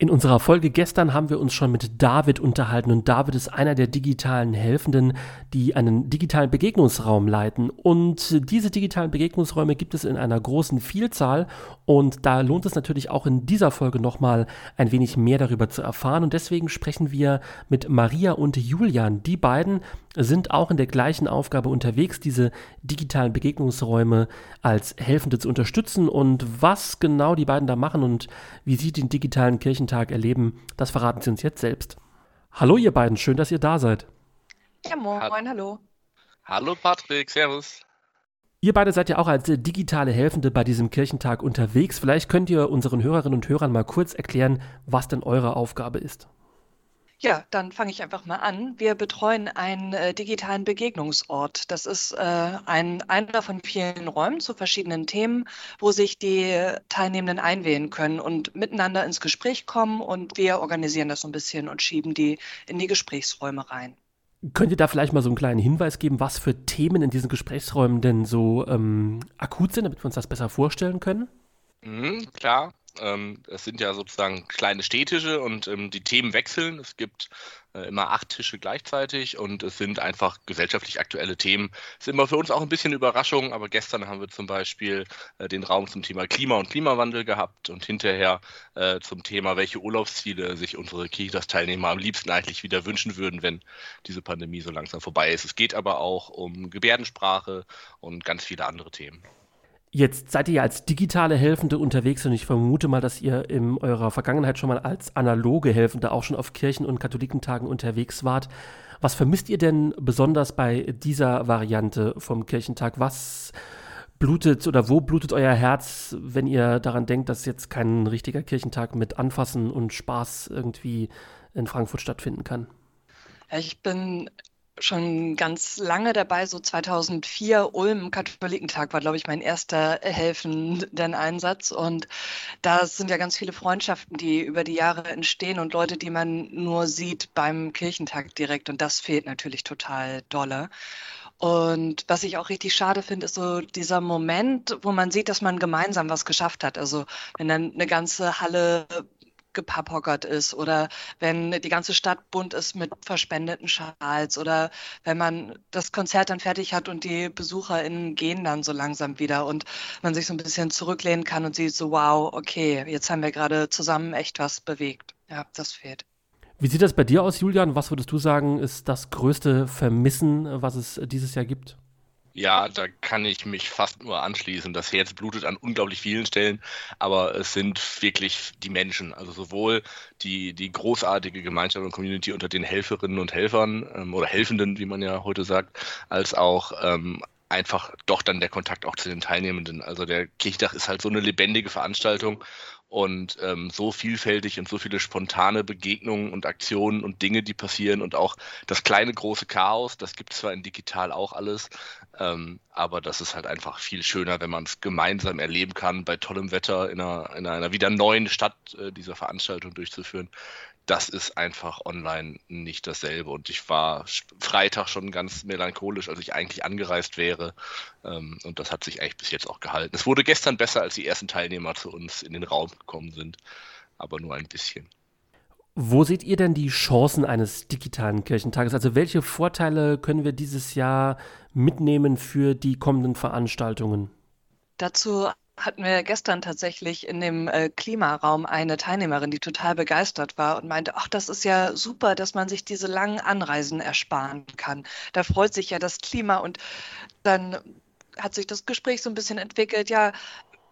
In unserer Folge gestern haben wir uns schon mit David unterhalten und David ist einer der digitalen Helfenden, die einen digitalen Begegnungsraum leiten. Und diese digitalen Begegnungsräume gibt es in einer großen Vielzahl und da lohnt es natürlich auch in dieser Folge nochmal ein wenig mehr darüber zu erfahren. Und deswegen sprechen wir mit Maria und Julian. Die beiden sind auch in der gleichen Aufgabe unterwegs, diese digitalen Begegnungsräume als Helfende zu unterstützen. Und was genau die beiden da machen und wie sie den digitalen Kirchentag erleben, das verraten sie uns jetzt selbst. Hallo ihr beiden, schön, dass ihr da seid. Ja, moin, ha hallo. Hallo Patrick, servus. Ihr beide seid ja auch als digitale Helfende bei diesem Kirchentag unterwegs. Vielleicht könnt ihr unseren Hörerinnen und Hörern mal kurz erklären, was denn eure Aufgabe ist. Ja, dann fange ich einfach mal an. Wir betreuen einen äh, digitalen Begegnungsort. Das ist äh, ein, einer von vielen Räumen zu verschiedenen Themen, wo sich die Teilnehmenden einwählen können und miteinander ins Gespräch kommen. Und wir organisieren das so ein bisschen und schieben die in die Gesprächsräume rein. Könnt ihr da vielleicht mal so einen kleinen Hinweis geben, was für Themen in diesen Gesprächsräumen denn so ähm, akut sind, damit wir uns das besser vorstellen können? Mhm, klar, ähm, es sind ja sozusagen kleine Städtische und ähm, die Themen wechseln. Es gibt äh, immer acht Tische gleichzeitig und es sind einfach gesellschaftlich aktuelle Themen. Es ist immer für uns auch ein bisschen Überraschung, aber gestern haben wir zum Beispiel äh, den Raum zum Thema Klima und Klimawandel gehabt und hinterher äh, zum Thema, welche Urlaubsziele sich unsere Kitas-Teilnehmer am liebsten eigentlich wieder wünschen würden, wenn diese Pandemie so langsam vorbei ist. Es geht aber auch um Gebärdensprache und ganz viele andere Themen. Jetzt seid ihr ja als digitale Helfende unterwegs und ich vermute mal, dass ihr in eurer Vergangenheit schon mal als analoge Helfende auch schon auf Kirchen- und Katholikentagen unterwegs wart. Was vermisst ihr denn besonders bei dieser Variante vom Kirchentag? Was blutet oder wo blutet euer Herz, wenn ihr daran denkt, dass jetzt kein richtiger Kirchentag mit Anfassen und Spaß irgendwie in Frankfurt stattfinden kann? Ich bin schon ganz lange dabei, so 2004 Ulm Katholikentag war, glaube ich, mein erster helfenden Einsatz. Und da sind ja ganz viele Freundschaften, die über die Jahre entstehen und Leute, die man nur sieht beim Kirchentag direkt. Und das fehlt natürlich total dolle. Und was ich auch richtig schade finde, ist so dieser Moment, wo man sieht, dass man gemeinsam was geschafft hat. Also wenn dann eine ganze Halle gepaphockert ist oder wenn die ganze Stadt bunt ist mit verspendeten Schals oder wenn man das Konzert dann fertig hat und die BesucherInnen gehen dann so langsam wieder und man sich so ein bisschen zurücklehnen kann und sieht so, wow, okay, jetzt haben wir gerade zusammen echt was bewegt. Ja, das fehlt. Wie sieht das bei dir aus, Julian? Was würdest du sagen, ist das größte Vermissen, was es dieses Jahr gibt? Ja, da kann ich mich fast nur anschließen. Das Herz blutet an unglaublich vielen Stellen, aber es sind wirklich die Menschen, also sowohl die, die großartige Gemeinschaft und Community unter den Helferinnen und Helfern ähm, oder Helfenden, wie man ja heute sagt, als auch ähm, einfach doch dann der Kontakt auch zu den Teilnehmenden. Also der Kirchtag ist halt so eine lebendige Veranstaltung und ähm, so vielfältig und so viele spontane Begegnungen und Aktionen und Dinge, die passieren und auch das kleine große Chaos, das gibt es zwar in digital auch alles, ähm, aber das ist halt einfach viel schöner, wenn man es gemeinsam erleben kann, bei tollem Wetter in einer, in einer wieder neuen Stadt äh, diese Veranstaltung durchzuführen das ist einfach online nicht dasselbe. Und ich war Freitag schon ganz melancholisch, als ich eigentlich angereist wäre. Ähm, und das hat sich eigentlich bis jetzt auch gehalten. Es wurde gestern besser, als die ersten Teilnehmer zu uns in den Raum gekommen sind, aber nur ein bisschen. Wo seht ihr denn die Chancen eines digitalen Kirchentages? Also welche Vorteile können wir dieses Jahr mitnehmen für die kommenden Veranstaltungen? Dazu hatten wir gestern tatsächlich in dem äh, Klimaraum eine Teilnehmerin, die total begeistert war und meinte, ach, das ist ja super, dass man sich diese langen Anreisen ersparen kann. Da freut sich ja das Klima und dann hat sich das Gespräch so ein bisschen entwickelt, ja,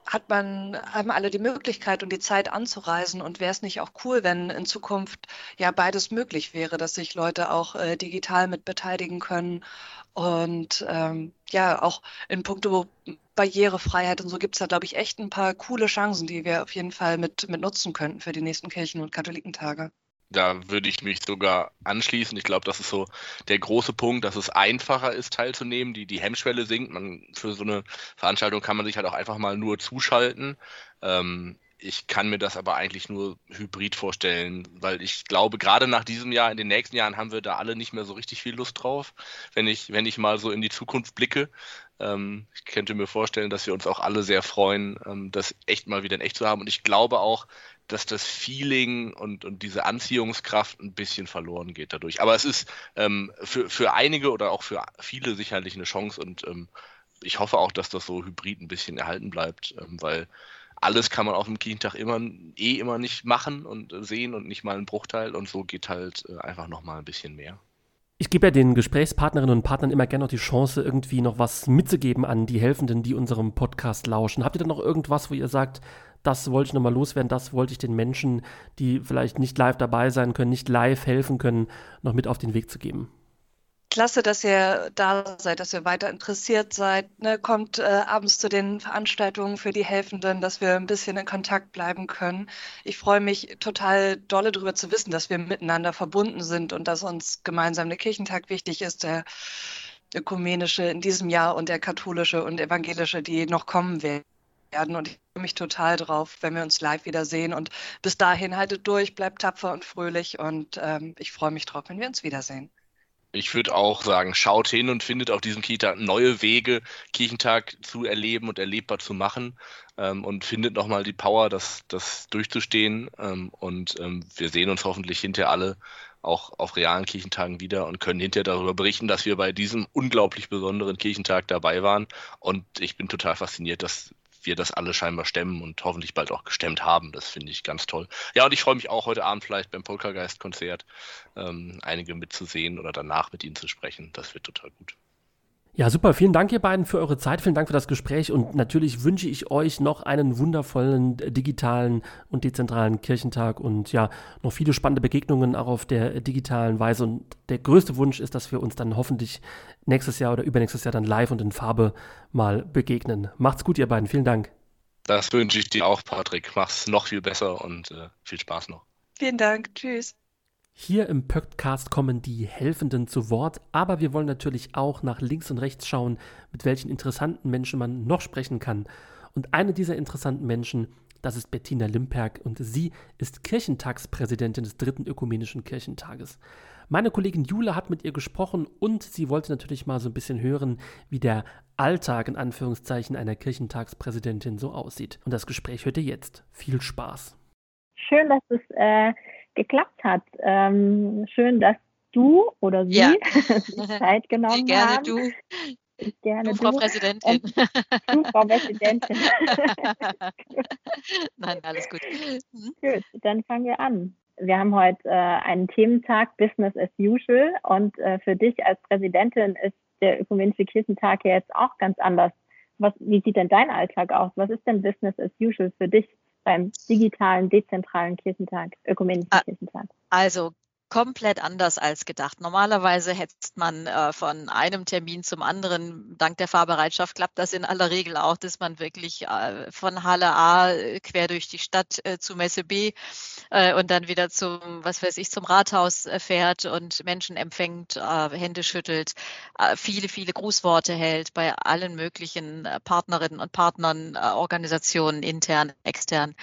hat man, haben alle die Möglichkeit und die Zeit anzureisen und wäre es nicht auch cool, wenn in Zukunft ja beides möglich wäre, dass sich Leute auch äh, digital mit beteiligen können und ähm, ja, auch in puncto Barrierefreiheit und so gibt es da, glaube ich, echt ein paar coole Chancen, die wir auf jeden Fall mit, mit nutzen könnten für die nächsten Kirchen- und Katholikentage. Da würde ich mich sogar anschließen. Ich glaube, das ist so der große Punkt, dass es einfacher ist, teilzunehmen. Die, die Hemmschwelle sinkt. Man, für so eine Veranstaltung kann man sich halt auch einfach mal nur zuschalten. Ähm, ich kann mir das aber eigentlich nur hybrid vorstellen, weil ich glaube, gerade nach diesem Jahr, in den nächsten Jahren haben wir da alle nicht mehr so richtig viel Lust drauf, wenn ich, wenn ich mal so in die Zukunft blicke. Ähm, ich könnte mir vorstellen, dass wir uns auch alle sehr freuen, ähm, das echt mal wieder in echt zu haben. Und ich glaube auch, dass das Feeling und, und diese Anziehungskraft ein bisschen verloren geht dadurch. Aber es ist ähm, für, für einige oder auch für viele sicherlich eine Chance und ähm, ich hoffe auch, dass das so hybrid ein bisschen erhalten bleibt, ähm, weil alles kann man auf dem Kirchentag immer eh immer nicht machen und äh, sehen und nicht mal einen Bruchteil und so geht halt äh, einfach noch mal ein bisschen mehr. Ich gebe ja den Gesprächspartnerinnen und Partnern immer gerne noch die Chance, irgendwie noch was mitzugeben an die Helfenden, die unserem Podcast lauschen. Habt ihr denn noch irgendwas, wo ihr sagt, das wollte ich nochmal loswerden, das wollte ich den Menschen, die vielleicht nicht live dabei sein können, nicht live helfen können, noch mit auf den Weg zu geben? Klasse, dass ihr da seid, dass ihr weiter interessiert seid. Ne? Kommt äh, abends zu den Veranstaltungen für die Helfenden, dass wir ein bisschen in Kontakt bleiben können. Ich freue mich total dolle darüber zu wissen, dass wir miteinander verbunden sind und dass uns gemeinsam der Kirchentag wichtig ist, der ökumenische in diesem Jahr und der katholische und evangelische, die noch kommen werden. Und ich freue mich total drauf, wenn wir uns live wieder sehen. Und bis dahin haltet durch, bleibt tapfer und fröhlich. Und ähm, ich freue mich drauf, wenn wir uns wiedersehen ich würde auch sagen, schaut hin und findet auf diesem Kirchentag neue Wege, Kirchentag zu erleben und erlebbar zu machen ähm, und findet nochmal die Power, das, das durchzustehen. Ähm, und ähm, wir sehen uns hoffentlich hinterher alle auch auf realen Kirchentagen wieder und können hinterher darüber berichten, dass wir bei diesem unglaublich besonderen Kirchentag dabei waren. Und ich bin total fasziniert, dass wir das alle scheinbar stemmen und hoffentlich bald auch gestemmt haben. Das finde ich ganz toll. Ja, und ich freue mich auch heute Abend vielleicht beim Poltergeist-Konzert ähm, einige mitzusehen oder danach mit ihnen zu sprechen. Das wird total gut. Ja, super. Vielen Dank, ihr beiden, für eure Zeit. Vielen Dank für das Gespräch. Und natürlich wünsche ich euch noch einen wundervollen digitalen und dezentralen Kirchentag und ja, noch viele spannende Begegnungen auch auf der digitalen Weise. Und der größte Wunsch ist, dass wir uns dann hoffentlich nächstes Jahr oder übernächstes Jahr dann live und in Farbe mal begegnen. Macht's gut, ihr beiden. Vielen Dank. Das wünsche ich dir auch, Patrick. Mach's noch viel besser und äh, viel Spaß noch. Vielen Dank. Tschüss. Hier im Podcast kommen die Helfenden zu Wort, aber wir wollen natürlich auch nach links und rechts schauen, mit welchen interessanten Menschen man noch sprechen kann. Und eine dieser interessanten Menschen, das ist Bettina Limperk und sie ist Kirchentagspräsidentin des dritten ökumenischen Kirchentages. Meine Kollegin Jule hat mit ihr gesprochen und sie wollte natürlich mal so ein bisschen hören, wie der Alltag in Anführungszeichen einer Kirchentagspräsidentin so aussieht. Und das Gespräch hört ihr jetzt. Viel Spaß. Schön, dass es äh, geklappt hat. Ähm, schön, dass du oder sie Ja. [LAUGHS] Zeit genommen Gerne haben. du, gerne du, Frau du. Präsidentin. Du, Frau Präsidentin. [LAUGHS] Nein, alles gut. Mhm. Gut, dann fangen wir an. Wir haben heute äh, einen Thementag Business as usual und äh, für dich als Präsidentin ist der Ökumenische Kirchentag ja jetzt auch ganz anders. Was, wie sieht denn dein Alltag aus? Was ist denn Business as usual für dich beim digitalen, dezentralen Kirchentag, Ökumenischen Ah. Kirchentag? Also komplett anders als gedacht. Normalerweise hetzt man äh, von einem Termin zum anderen. Dank der Fahrbereitschaft klappt das in aller Regel auch, dass man wirklich äh, von Halle A äh, quer durch die Stadt äh, zu Messe B äh, und dann wieder zum, was weiß ich, zum Rathaus äh, fährt und Menschen empfängt, Hände schüttelt, viele, viele Grußworte hält bei allen möglichen Partnerinnen und Partnern, Organisationen, intern, extern.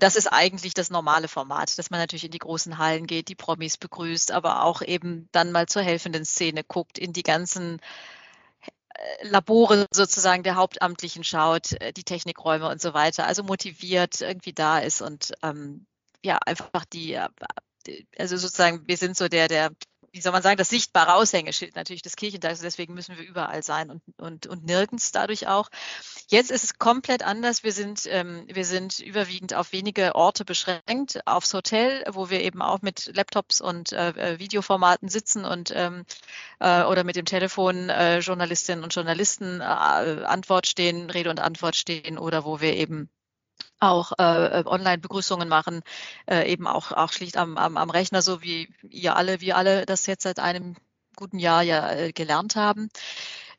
Das ist eigentlich das normale Format, dass man natürlich in die großen Hallen geht, die Promis begrüßt, aber auch eben dann mal zur helfenden Szene guckt, in die ganzen äh, Labore sozusagen der Hauptamtlichen schaut, äh, die Technikräume und so weiter, also motiviert irgendwie da ist und ähm, ja, einfach die, äh, die- also sozusagen, wir sind so der, der, wie soll man sagen, das sichtbare Aushängeschild natürlich des Kirchentags, deswegen müssen wir überall sein und, und, und nirgends dadurch auch. Jetzt ist es komplett anders. Wir sind, ähm, wir sind überwiegend auf wenige Orte beschränkt, aufs Hotel, wo wir eben auch mit Laptops und äh, äh, Videoformaten sitzen und ähm, äh, oder mit dem Telefon äh, Journalistinnen und Journalisten äh, Antwort stehen, Rede und Antwort stehen oder wo wir eben auch äh, äh, Online-Begrüßungen machen, äh, eben auch, auch schlicht am, am, am Rechner, so wie ihr alle, wir alle das jetzt seit einem guten Jahr ja äh, gelernt haben.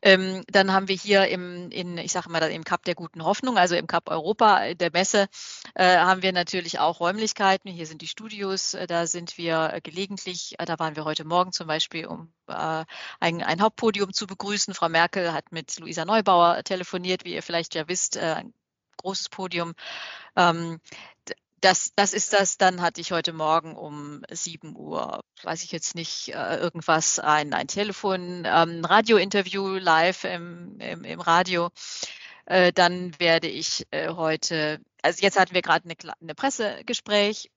Ähm, dann haben wir hier im, in, ich sage mal, im Cup der guten Hoffnung, also im Cup Europa äh, der Messe, äh, haben wir natürlich auch Räumlichkeiten. Hier sind die Studios, äh, da sind wir äh, gelegentlich, äh, da waren wir heute Morgen zum Beispiel, um ein, ein Hauptpodium zu begrüßen. Frau Merkel hat mit Luisa Neubauer telefoniert, wie ihr vielleicht ja wisst, großes Podium. Ähm, das, das ist das. Dann hatte ich heute Morgen um 7 Uhr, weiß ich jetzt nicht, äh, irgendwas, ein, ein Telefon, ähm, Radiointerview live im, im, im Radio. Äh, dann werde ich äh, heute, also jetzt hatten wir gerade eine, eine Pressegespräch,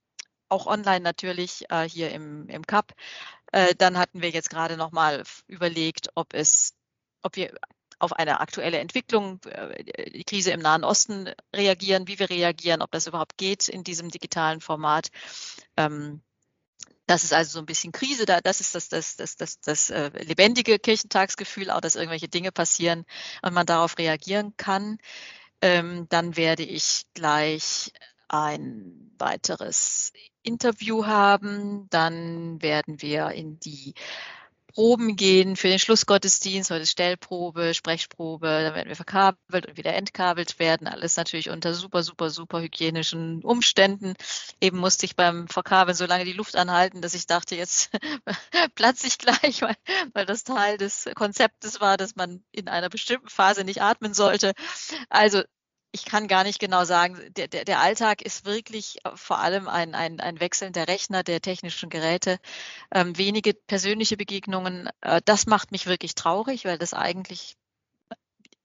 auch online natürlich, hier im, im Cup. Dann hatten wir jetzt gerade nochmal überlegt, ob es, ob wir auf eine aktuelle Entwicklung, äh, die Krise im Nahen Osten reagieren, wie wir reagieren, ob das überhaupt geht in diesem digitalen Format. Ähm, das ist also so ein bisschen Krise da. Das ist das, das, das, das, das äh, lebendige Kirchentagsgefühl, auch dass irgendwelche Dinge passieren und man darauf reagieren kann. Ähm, dann werde ich gleich ein weiteres Interview haben. Dann werden wir in die Proben gehen für den Schlussgottesdienst, heute Stellprobe, Sprechprobe, dann werden wir verkabelt und wieder entkabelt werden. Alles natürlich unter super, super, super hygienischen Umständen. Eben musste ich beim Verkabeln so lange die Luft anhalten, dass ich dachte, jetzt [LAUGHS] platze ich gleich, weil, weil das Teil des Konzeptes war, dass man in einer bestimmten Phase nicht atmen sollte. Also ich kann gar nicht genau sagen, der, der, der Alltag ist wirklich äh, vor allem ein, ein, ein Wechseln der Rechner, der technischen Geräte, ähm, wenige persönliche Begegnungen. Äh, das macht mich wirklich traurig, weil das eigentlich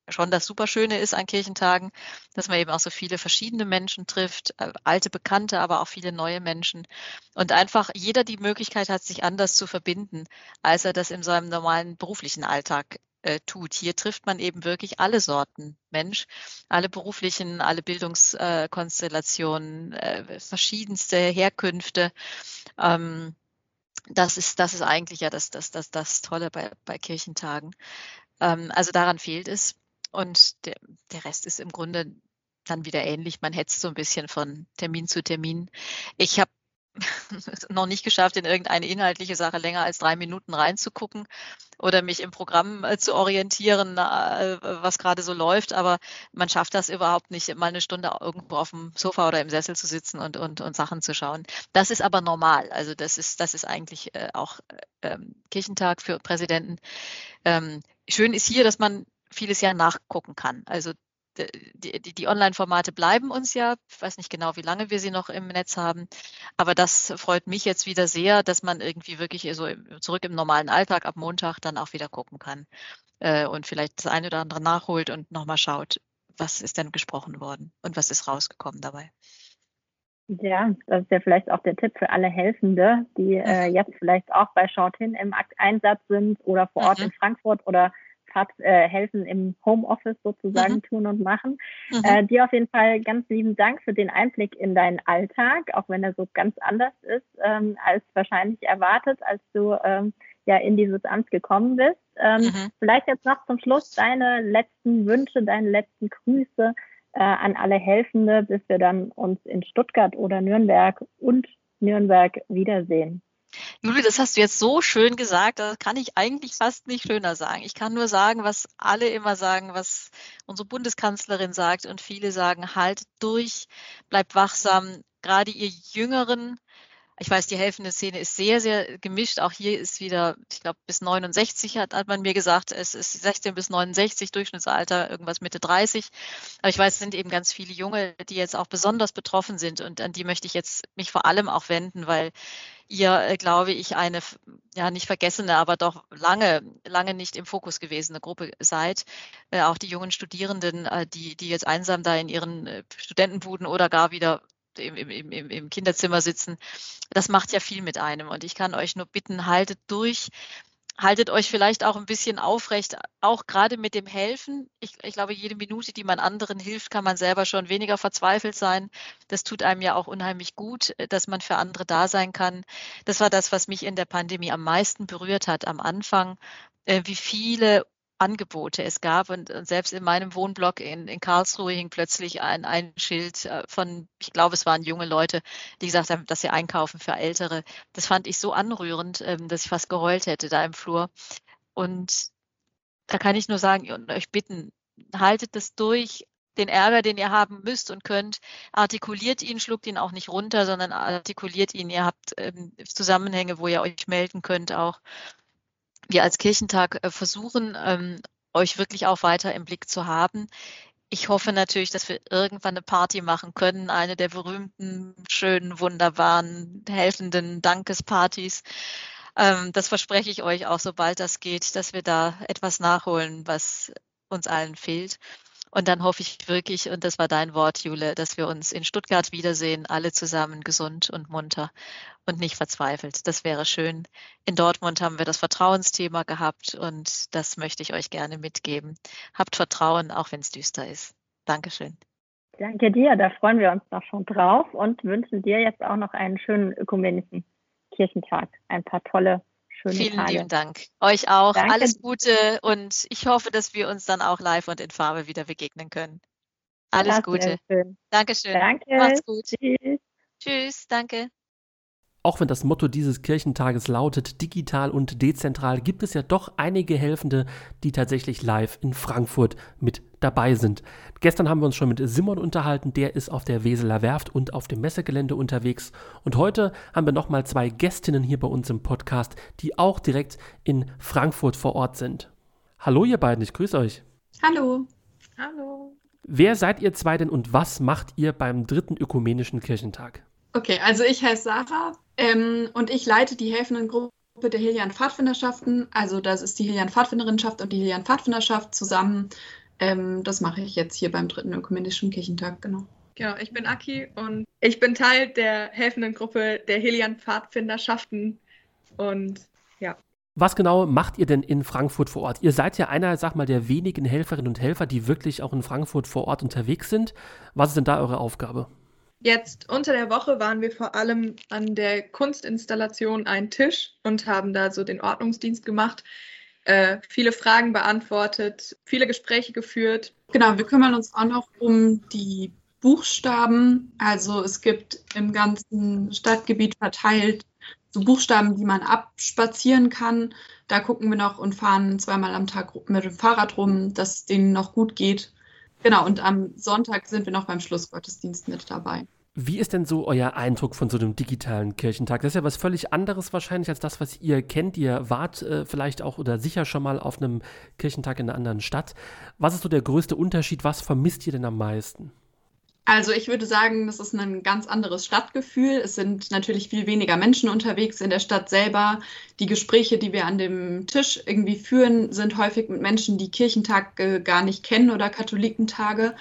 schon das Superschöne ist an Kirchentagen, dass man eben auch so viele verschiedene Menschen trifft, äh, alte Bekannte, aber auch viele neue Menschen und einfach jeder die Möglichkeit hat, sich anders zu verbinden, als er das in seinem normalen beruflichen Alltag äh, tut. Hier trifft man eben wirklich alle Sorten Mensch, alle beruflichen, alle Bildungskonstellationen, äh, verschiedenste Herkünfte. Ähm, das ist, das ist eigentlich ja das, das, das, das Tolle bei, bei Kirchentagen. Ähm, also daran fehlt es. Und der, der Rest ist im Grunde dann wieder ähnlich. Man hetzt so ein bisschen von Termin zu Termin. Ich habe [LAUGHS] noch nicht geschafft, in irgendeine inhaltliche Sache länger als drei Minuten reinzugucken oder mich im Programm äh, zu orientieren, äh, was gerade so läuft. Aber man schafft das überhaupt nicht, mal eine Stunde irgendwo auf dem Sofa oder im Sessel zu sitzen und, und, und Sachen zu schauen. Das ist aber normal. Also das ist, das ist eigentlich äh, auch ähm, Kirchentag für Präsidenten. Ähm, schön ist hier, dass man vieles ja nachgucken kann. Also die, die, die Online-Formate bleiben uns ja. Ich weiß nicht genau, wie lange wir sie noch im Netz haben. Aber das freut mich jetzt wieder sehr, dass man irgendwie wirklich so zurück im normalen Alltag ab Montag dann auch wieder gucken kann äh, und vielleicht das eine oder andere nachholt und nochmal schaut, was ist denn gesprochen worden und was ist rausgekommen dabei. Ja, das ist ja vielleicht auch der Tipp für alle Helfende, die äh, mhm. jetzt vielleicht auch bei Shorthin im Einsatz sind oder vor Ort mhm. in Frankfurt oder hat, äh, helfen im Homeoffice sozusagen mhm. tun und machen. Mhm. Äh, dir auf jeden Fall ganz lieben Dank für den Einblick in deinen Alltag, auch wenn er so ganz anders ist ähm, als wahrscheinlich erwartet, als du ähm, ja in dieses Amt gekommen bist. Ähm, mhm. Vielleicht jetzt noch zum Schluss deine letzten Wünsche, deine letzten Grüße äh, an alle Helfende, bis wir dann uns in Stuttgart oder Nürnberg und Nürnberg wiedersehen. Juli, das hast du jetzt so schön gesagt, das kann ich eigentlich fast nicht schöner sagen. Ich kann nur sagen, was alle immer sagen, was unsere Bundeskanzlerin sagt und viele sagen, halt durch, bleibt wachsam. Gerade ihr Jüngeren, ich weiß, die helfende Szene ist sehr, sehr gemischt. Auch hier ist wieder, ich glaube, bis 69 hat, hat man mir gesagt, es ist 16 bis 69, Durchschnittsalter irgendwas Mitte 30. Aber ich weiß, es sind eben ganz viele Junge, die jetzt auch besonders betroffen sind und an die möchte ich jetzt mich vor allem auch wenden, weil ihr, äh, glaube ich, eine, ja, nicht vergessene, aber doch lange, lange nicht im Fokus gewesene Gruppe seid. Äh, auch die jungen Studierenden, äh, die, die jetzt einsam da in ihren Studentenbuden oder gar wieder im, im, im, im Kinderzimmer sitzen. Das macht ja viel mit einem. Und ich kann euch nur bitten, haltet durch, haltet euch vielleicht auch ein bisschen aufrecht, auch gerade mit dem Helfen. Ich, ich, glaube, jede Minute, die man anderen hilft, kann man selber schon weniger verzweifelt sein. Das tut einem ja auch unheimlich gut, dass man für andere da sein kann. Das war das, was mich in der Pandemie am meisten berührt hat am Anfang, äh, wie viele Angebote es gab. Und, und selbst in meinem Wohnblock in, in Karlsruhe hing plötzlich ein, ein Schild äh, von, ich glaube, es waren junge Leute, die gesagt haben, dass sie einkaufen für Ältere. Das fand ich so anrührend, ähm, dass ich fast geheult hätte da im Flur. Und da kann ich nur sagen und euch bitten, haltet das durch, den Ärger, den ihr haben müsst und könnt, artikuliert ihn, schluckt ihn auch nicht runter, sondern artikuliert ihn. Ihr habt ähm, Zusammenhänge, wo ihr euch melden könnt auch wir als Kirchentag äh, versuchen, ähm, euch wirklich auch weiter im Blick zu haben. Ich hoffe natürlich, dass wir irgendwann eine Party machen können, eine der berühmten, schönen, wunderbaren, helfenden Dankespartys. Ähm, das verspreche ich euch auch, sobald das geht, dass wir da etwas nachholen, was uns allen fehlt. Und dann hoffe ich wirklich, und das war dein Wort, Jule, dass wir uns in Stuttgart wiedersehen, alle zusammen gesund und munter und nicht verzweifelt. Das wäre schön. In Dortmund haben wir das Vertrauensthema gehabt und das möchte ich euch gerne mitgeben. Habt Vertrauen, auch wenn es düster ist. Dankeschön. Danke dir, da freuen wir uns noch schon drauf und wünschen dir jetzt auch noch einen schönen ökumenischen Kirchentag. Ein paar tolle schöne Vielen Tage. lieben Dank. Euch auch. Danke. Alles Gute und ich hoffe, dass wir uns dann auch live und in Farbe wieder begegnen können. Alles Gute. schön. Dankeschön. Danke. Macht's gut. Tschüss. Tschüss. Danke. Auch wenn das Motto dieses Kirchentages lautet digital und dezentral, gibt es ja doch einige Helfende, die tatsächlich live in Frankfurt mit dabei sind. Gestern haben wir uns schon mit Simon unterhalten, der ist auf der Weseler Werft und auf dem Messegelände unterwegs. Und heute haben wir nochmal zwei Gästinnen hier bei uns im Podcast, die auch direkt in Frankfurt vor Ort sind. Hallo ihr beiden, ich grüße euch. Hallo. Hallo. Wer seid ihr zwei denn und was macht ihr beim dritten ökumenischen Kirchentag? Okay, also ich heiße Sarah ähm, und ich leite die helfenden Gruppe der Helian Pfadfinderschaften. Also das ist die Helian Pfadfinderinnenschaft und die Helian Pfadfinderschaft zusammen. Ähm, das mache ich jetzt hier beim dritten ökumenischen Kirchentag, genau. Genau, ich bin Aki und ich bin Teil der helfenden Gruppe der Helian Pfadfinderschaften und ja. Was genau macht ihr denn in Frankfurt vor Ort? Ihr seid ja einer, sag mal, der wenigen Helferinnen und Helfer, die wirklich auch in Frankfurt vor Ort unterwegs sind. Was ist denn da eure Aufgabe? Jetzt unter der Woche waren wir vor allem an der Kunstinstallation Ein Tisch und haben da so den Ordnungsdienst gemacht, äh, viele Fragen beantwortet, viele Gespräche geführt. Genau, wir kümmern uns auch noch um die Buchstaben. Also es gibt im ganzen Stadtgebiet verteilt so Buchstaben, die man abspazieren kann. Da gucken wir noch und fahren zweimal am Tag mit dem Fahrrad rum, dass es denen noch gut geht. Genau, und am Sonntag sind wir noch beim Schlussgottesdienst mit dabei. Wie ist denn so euer Eindruck von so einem digitalen Kirchentag? Das ist ja was völlig anderes wahrscheinlich als das, was ihr kennt. Ihr wart äh, vielleicht auch oder sicher schon mal auf einem Kirchentag in einer anderen Stadt. Was ist so der größte Unterschied? Was vermisst ihr denn am meisten? Also ich würde sagen, das ist ein ganz anderes Stadtgefühl. Es sind natürlich viel weniger Menschen unterwegs in der Stadt selber. Die Gespräche, die wir an dem Tisch irgendwie führen, sind häufig mit Menschen, die Kirchentage gar nicht kennen oder Katholikentage,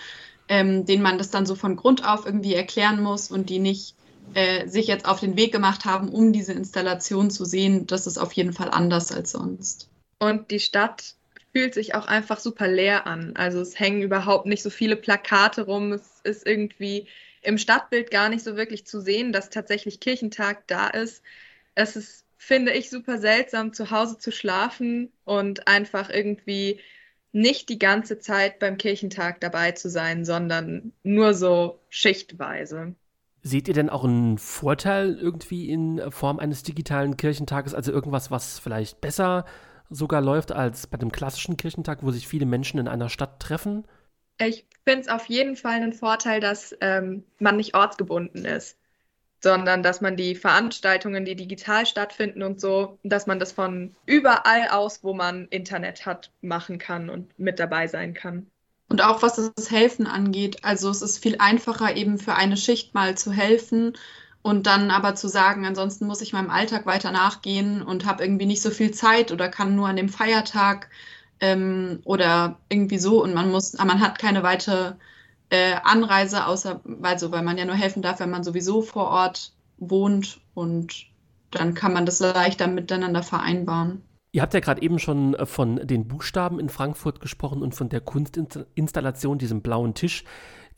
ähm, denen man das dann so von Grund auf irgendwie erklären muss und die nicht äh, sich jetzt auf den Weg gemacht haben, um diese Installation zu sehen. Das ist auf jeden Fall anders als sonst. Und die Stadt fühlt sich auch einfach super leer an. Also es hängen überhaupt nicht so viele Plakate rum. Es ist irgendwie im Stadtbild gar nicht so wirklich zu sehen, dass tatsächlich Kirchentag da ist. Es ist, finde ich, super seltsam, zu Hause zu schlafen und einfach irgendwie nicht die ganze Zeit beim Kirchentag dabei zu sein, sondern nur so schichtweise. Seht ihr denn auch einen Vorteil irgendwie in Form eines digitalen Kirchentages? Also irgendwas, was vielleicht besser sogar läuft als bei dem klassischen Kirchentag, wo sich viele Menschen in einer Stadt treffen? Ich finde es auf jeden Fall einen Vorteil, dass ähm, man nicht ortsgebunden ist, sondern dass man die Veranstaltungen, die digital stattfinden und so, dass man das von überall aus, wo man Internet hat, machen kann und mit dabei sein kann. Und auch was das Helfen angeht. Also es ist viel einfacher, eben für eine Schicht mal zu helfen und dann aber zu sagen, ansonsten muss ich meinem Alltag weiter nachgehen und habe irgendwie nicht so viel Zeit oder kann nur an dem Feiertag ähm, oder irgendwie so und man muss, man hat keine weitere äh, Anreise, außer also, weil man ja nur helfen darf, wenn man sowieso vor Ort wohnt und dann kann man das leichter miteinander vereinbaren. Ihr habt ja gerade eben schon äh, von den Buchstaben in Frankfurt gesprochen und von der Kunstinstallation, diesem blauen Tisch.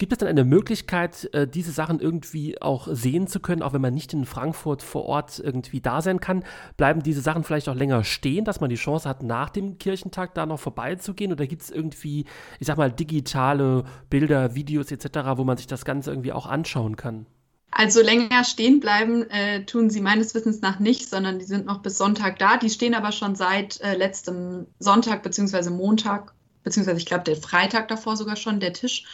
Gibt es denn eine Möglichkeit, äh, diese Sachen irgendwie auch sehen zu können, auch wenn man nicht in Frankfurt vor Ort irgendwie da sein kann? Bleiben diese Sachen vielleicht auch länger stehen, dass man die Chance hat, nach dem Kirchentag da noch vorbeizugehen? Oder gibt es irgendwie, ich sag mal, digitale Bilder, Videos etc., wo man sich das Ganze irgendwie auch anschauen kann? Also länger stehen bleiben äh, tun sie meines Wissens nach nicht, sondern die sind noch bis Sonntag da. Die stehen aber schon seit äh, letztem Sonntag bzw. Montag, beziehungsweise ich glaube der Freitag davor sogar schon, der Tisch.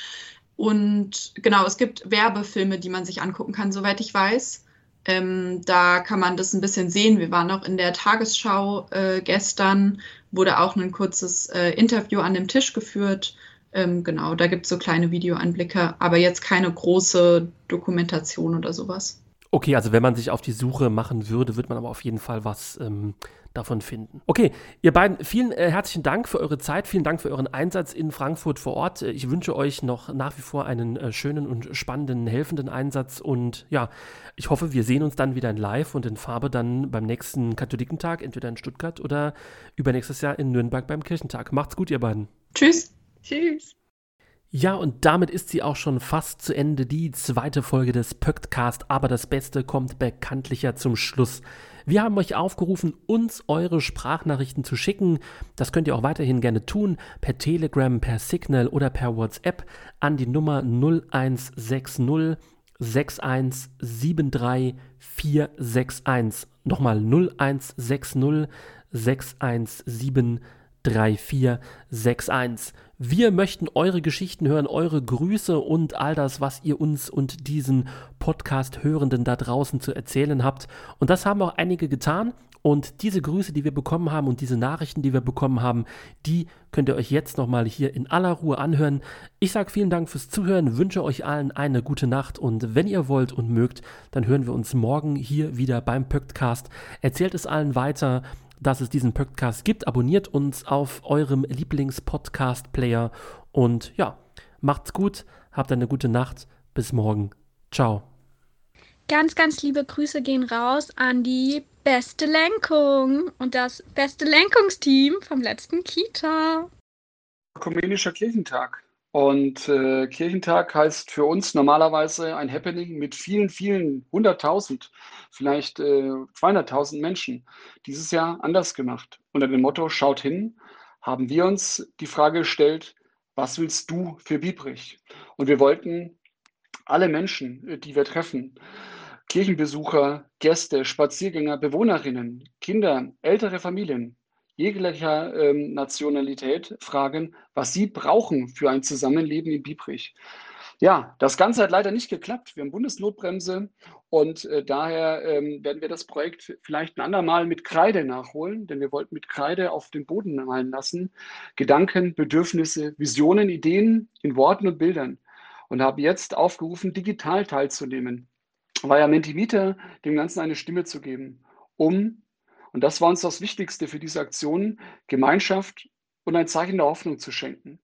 Und genau, es gibt Werbefilme, die man sich angucken kann, soweit ich weiß. Ähm, da kann man das ein bisschen sehen. Wir waren auch in der Tagesschau äh, gestern, wurde auch ein kurzes äh, Interview an dem Tisch geführt. Ähm, genau, da gibt es so kleine Videoanblicke, aber jetzt keine große Dokumentation oder sowas. Okay, also wenn man sich auf die Suche machen würde, wird man aber auf jeden Fall was ähm, davon finden. Okay, ihr beiden, vielen äh, herzlichen Dank für eure Zeit, vielen Dank für euren Einsatz in Frankfurt vor Ort. Äh, ich wünsche euch noch nach wie vor einen äh, schönen und spannenden, helfenden Einsatz und ja, ich hoffe, wir sehen uns dann wieder in Live und in Farbe dann beim nächsten Katholikentag, entweder in Stuttgart oder übernächstes Jahr in Nürnberg beim Kirchentag. Macht's gut, ihr beiden. Tschüss. Tschüss. Ja, und damit ist sie auch schon fast zu Ende, die zweite Folge des Pöktcast, aber das Beste kommt bekanntlicher zum Schluss. Wir haben euch aufgerufen, uns eure Sprachnachrichten zu schicken. Das könnt ihr auch weiterhin gerne tun, per Telegram, per Signal oder per WhatsApp an die Nummer 0160 6173 461. Nochmal 0160 617 3461. Wir möchten eure Geschichten hören, eure Grüße und all das, was ihr uns und diesen Podcast-Hörenden da draußen zu erzählen habt. Und das haben auch einige getan. Und diese Grüße, die wir bekommen haben und diese Nachrichten, die wir bekommen haben, die könnt ihr euch jetzt nochmal hier in aller Ruhe anhören. Ich sage vielen Dank fürs Zuhören, wünsche euch allen eine gute Nacht und wenn ihr wollt und mögt, dann hören wir uns morgen hier wieder beim Pöktcast. Erzählt es allen weiter dass es diesen Podcast gibt. Abonniert uns auf eurem Lieblings-Podcast-Player und ja, macht's gut, habt eine gute Nacht. Bis morgen. Ciao. Ganz, ganz liebe Grüße gehen raus an die beste Lenkung und das beste Lenkungsteam vom letzten Kita. Ökumenischer Kirchentag. Und äh, Kirchentag heißt für uns normalerweise ein Happening mit vielen, vielen hunderttausend, vielleicht äh, 200.000 Menschen. Dieses Jahr anders gemacht. Unter dem Motto Schaut hin, haben wir uns die Frage gestellt, was willst du für Biebrich? Und wir wollten alle Menschen, äh, die wir treffen, Kirchenbesucher, Gäste, Spaziergänger, Bewohnerinnen, Kinder, ältere Familien jeglicher ähm, Nationalität fragen, was sie brauchen für ein Zusammenleben in Biebrich. Ja, das Ganze hat leider nicht geklappt. Wir haben Bundesnotbremse und äh, daher ähm, werden wir das Projekt vielleicht ein andermal mit Kreide nachholen, denn wir wollten mit Kreide auf den Boden malen lassen. Gedanken, Bedürfnisse, Visionen, Ideen in Worten und Bildern und habe jetzt aufgerufen, digital teilzunehmen ja Mentimeter, dem Ganzen eine Stimme zu geben, um, und das war uns das Wichtigste für diese Aktion, Gemeinschaft und ein Zeichen der Hoffnung zu schenken.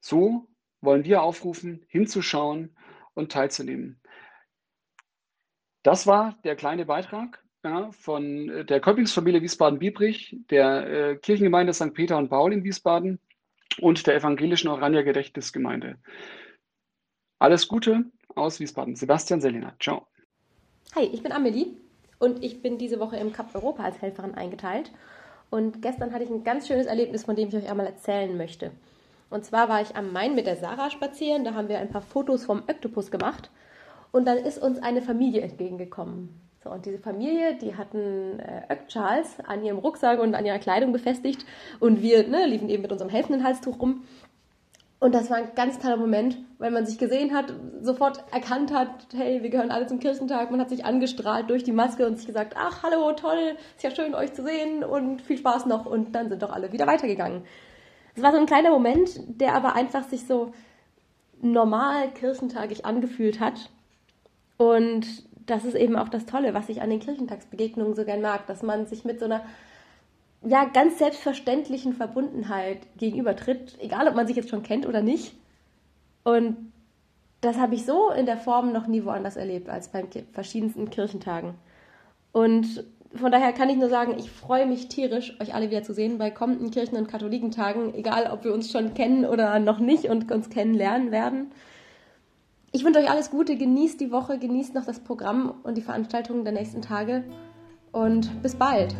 So wollen wir aufrufen, hinzuschauen und teilzunehmen. Das war der kleine Beitrag ja, von äh, der Köppingsfamilie Wiesbaden-Biebrich, der äh, Kirchengemeinde St. Peter und Paul in Wiesbaden und der evangelischen Orania Gedächtnisgemeinde. Alles Gute aus Wiesbaden. Sebastian Selina. Ciao. Hi, ich bin Amelie und ich bin diese Woche im Cup Europa als Helferin eingeteilt. Und gestern hatte ich ein ganz schönes Erlebnis, von dem ich euch einmal erzählen möchte. Und zwar war ich am Main mit der Sarah spazieren, da haben wir ein paar Fotos vom Oktopus gemacht und dann ist uns eine Familie entgegengekommen. So, und diese Familie, die hatten äh, Ök Charles an ihrem Rucksack und an ihrer Kleidung befestigt und wir ne, liefen eben mit unserem helfenden Halstuch rum und das war ein ganz toller Moment, weil man sich gesehen hat, sofort erkannt hat, hey, wir gehören alle zum Kirchentag. Man hat sich angestrahlt durch die Maske und sich gesagt, ach, hallo, toll, ist ja schön, euch zu sehen und viel Spaß noch. Und dann sind doch alle wieder weitergegangen. Es war so ein kleiner Moment, der aber einfach sich so normal kirchentagig angefühlt hat. Und das ist eben auch das Tolle, was ich an den Kirchentagsbegegnungen so gern mag, dass man sich mit so einer ja, ganz selbstverständlichen Verbundenheit gegenübertritt, egal ob man sich jetzt schon kennt oder nicht. Und das habe ich so in der Form noch nie woanders erlebt als bei verschiedensten Kirchentagen. Und von daher kann ich nur sagen, ich freue mich tierisch, euch alle wieder zu sehen bei kommenden Kirchen- und Katholikentagen, egal ob wir uns schon kennen oder noch nicht und uns kennenlernen werden. Ich wünsche euch alles Gute, genießt die Woche, genießt noch das Programm und die Veranstaltungen der nächsten Tage und bis bald.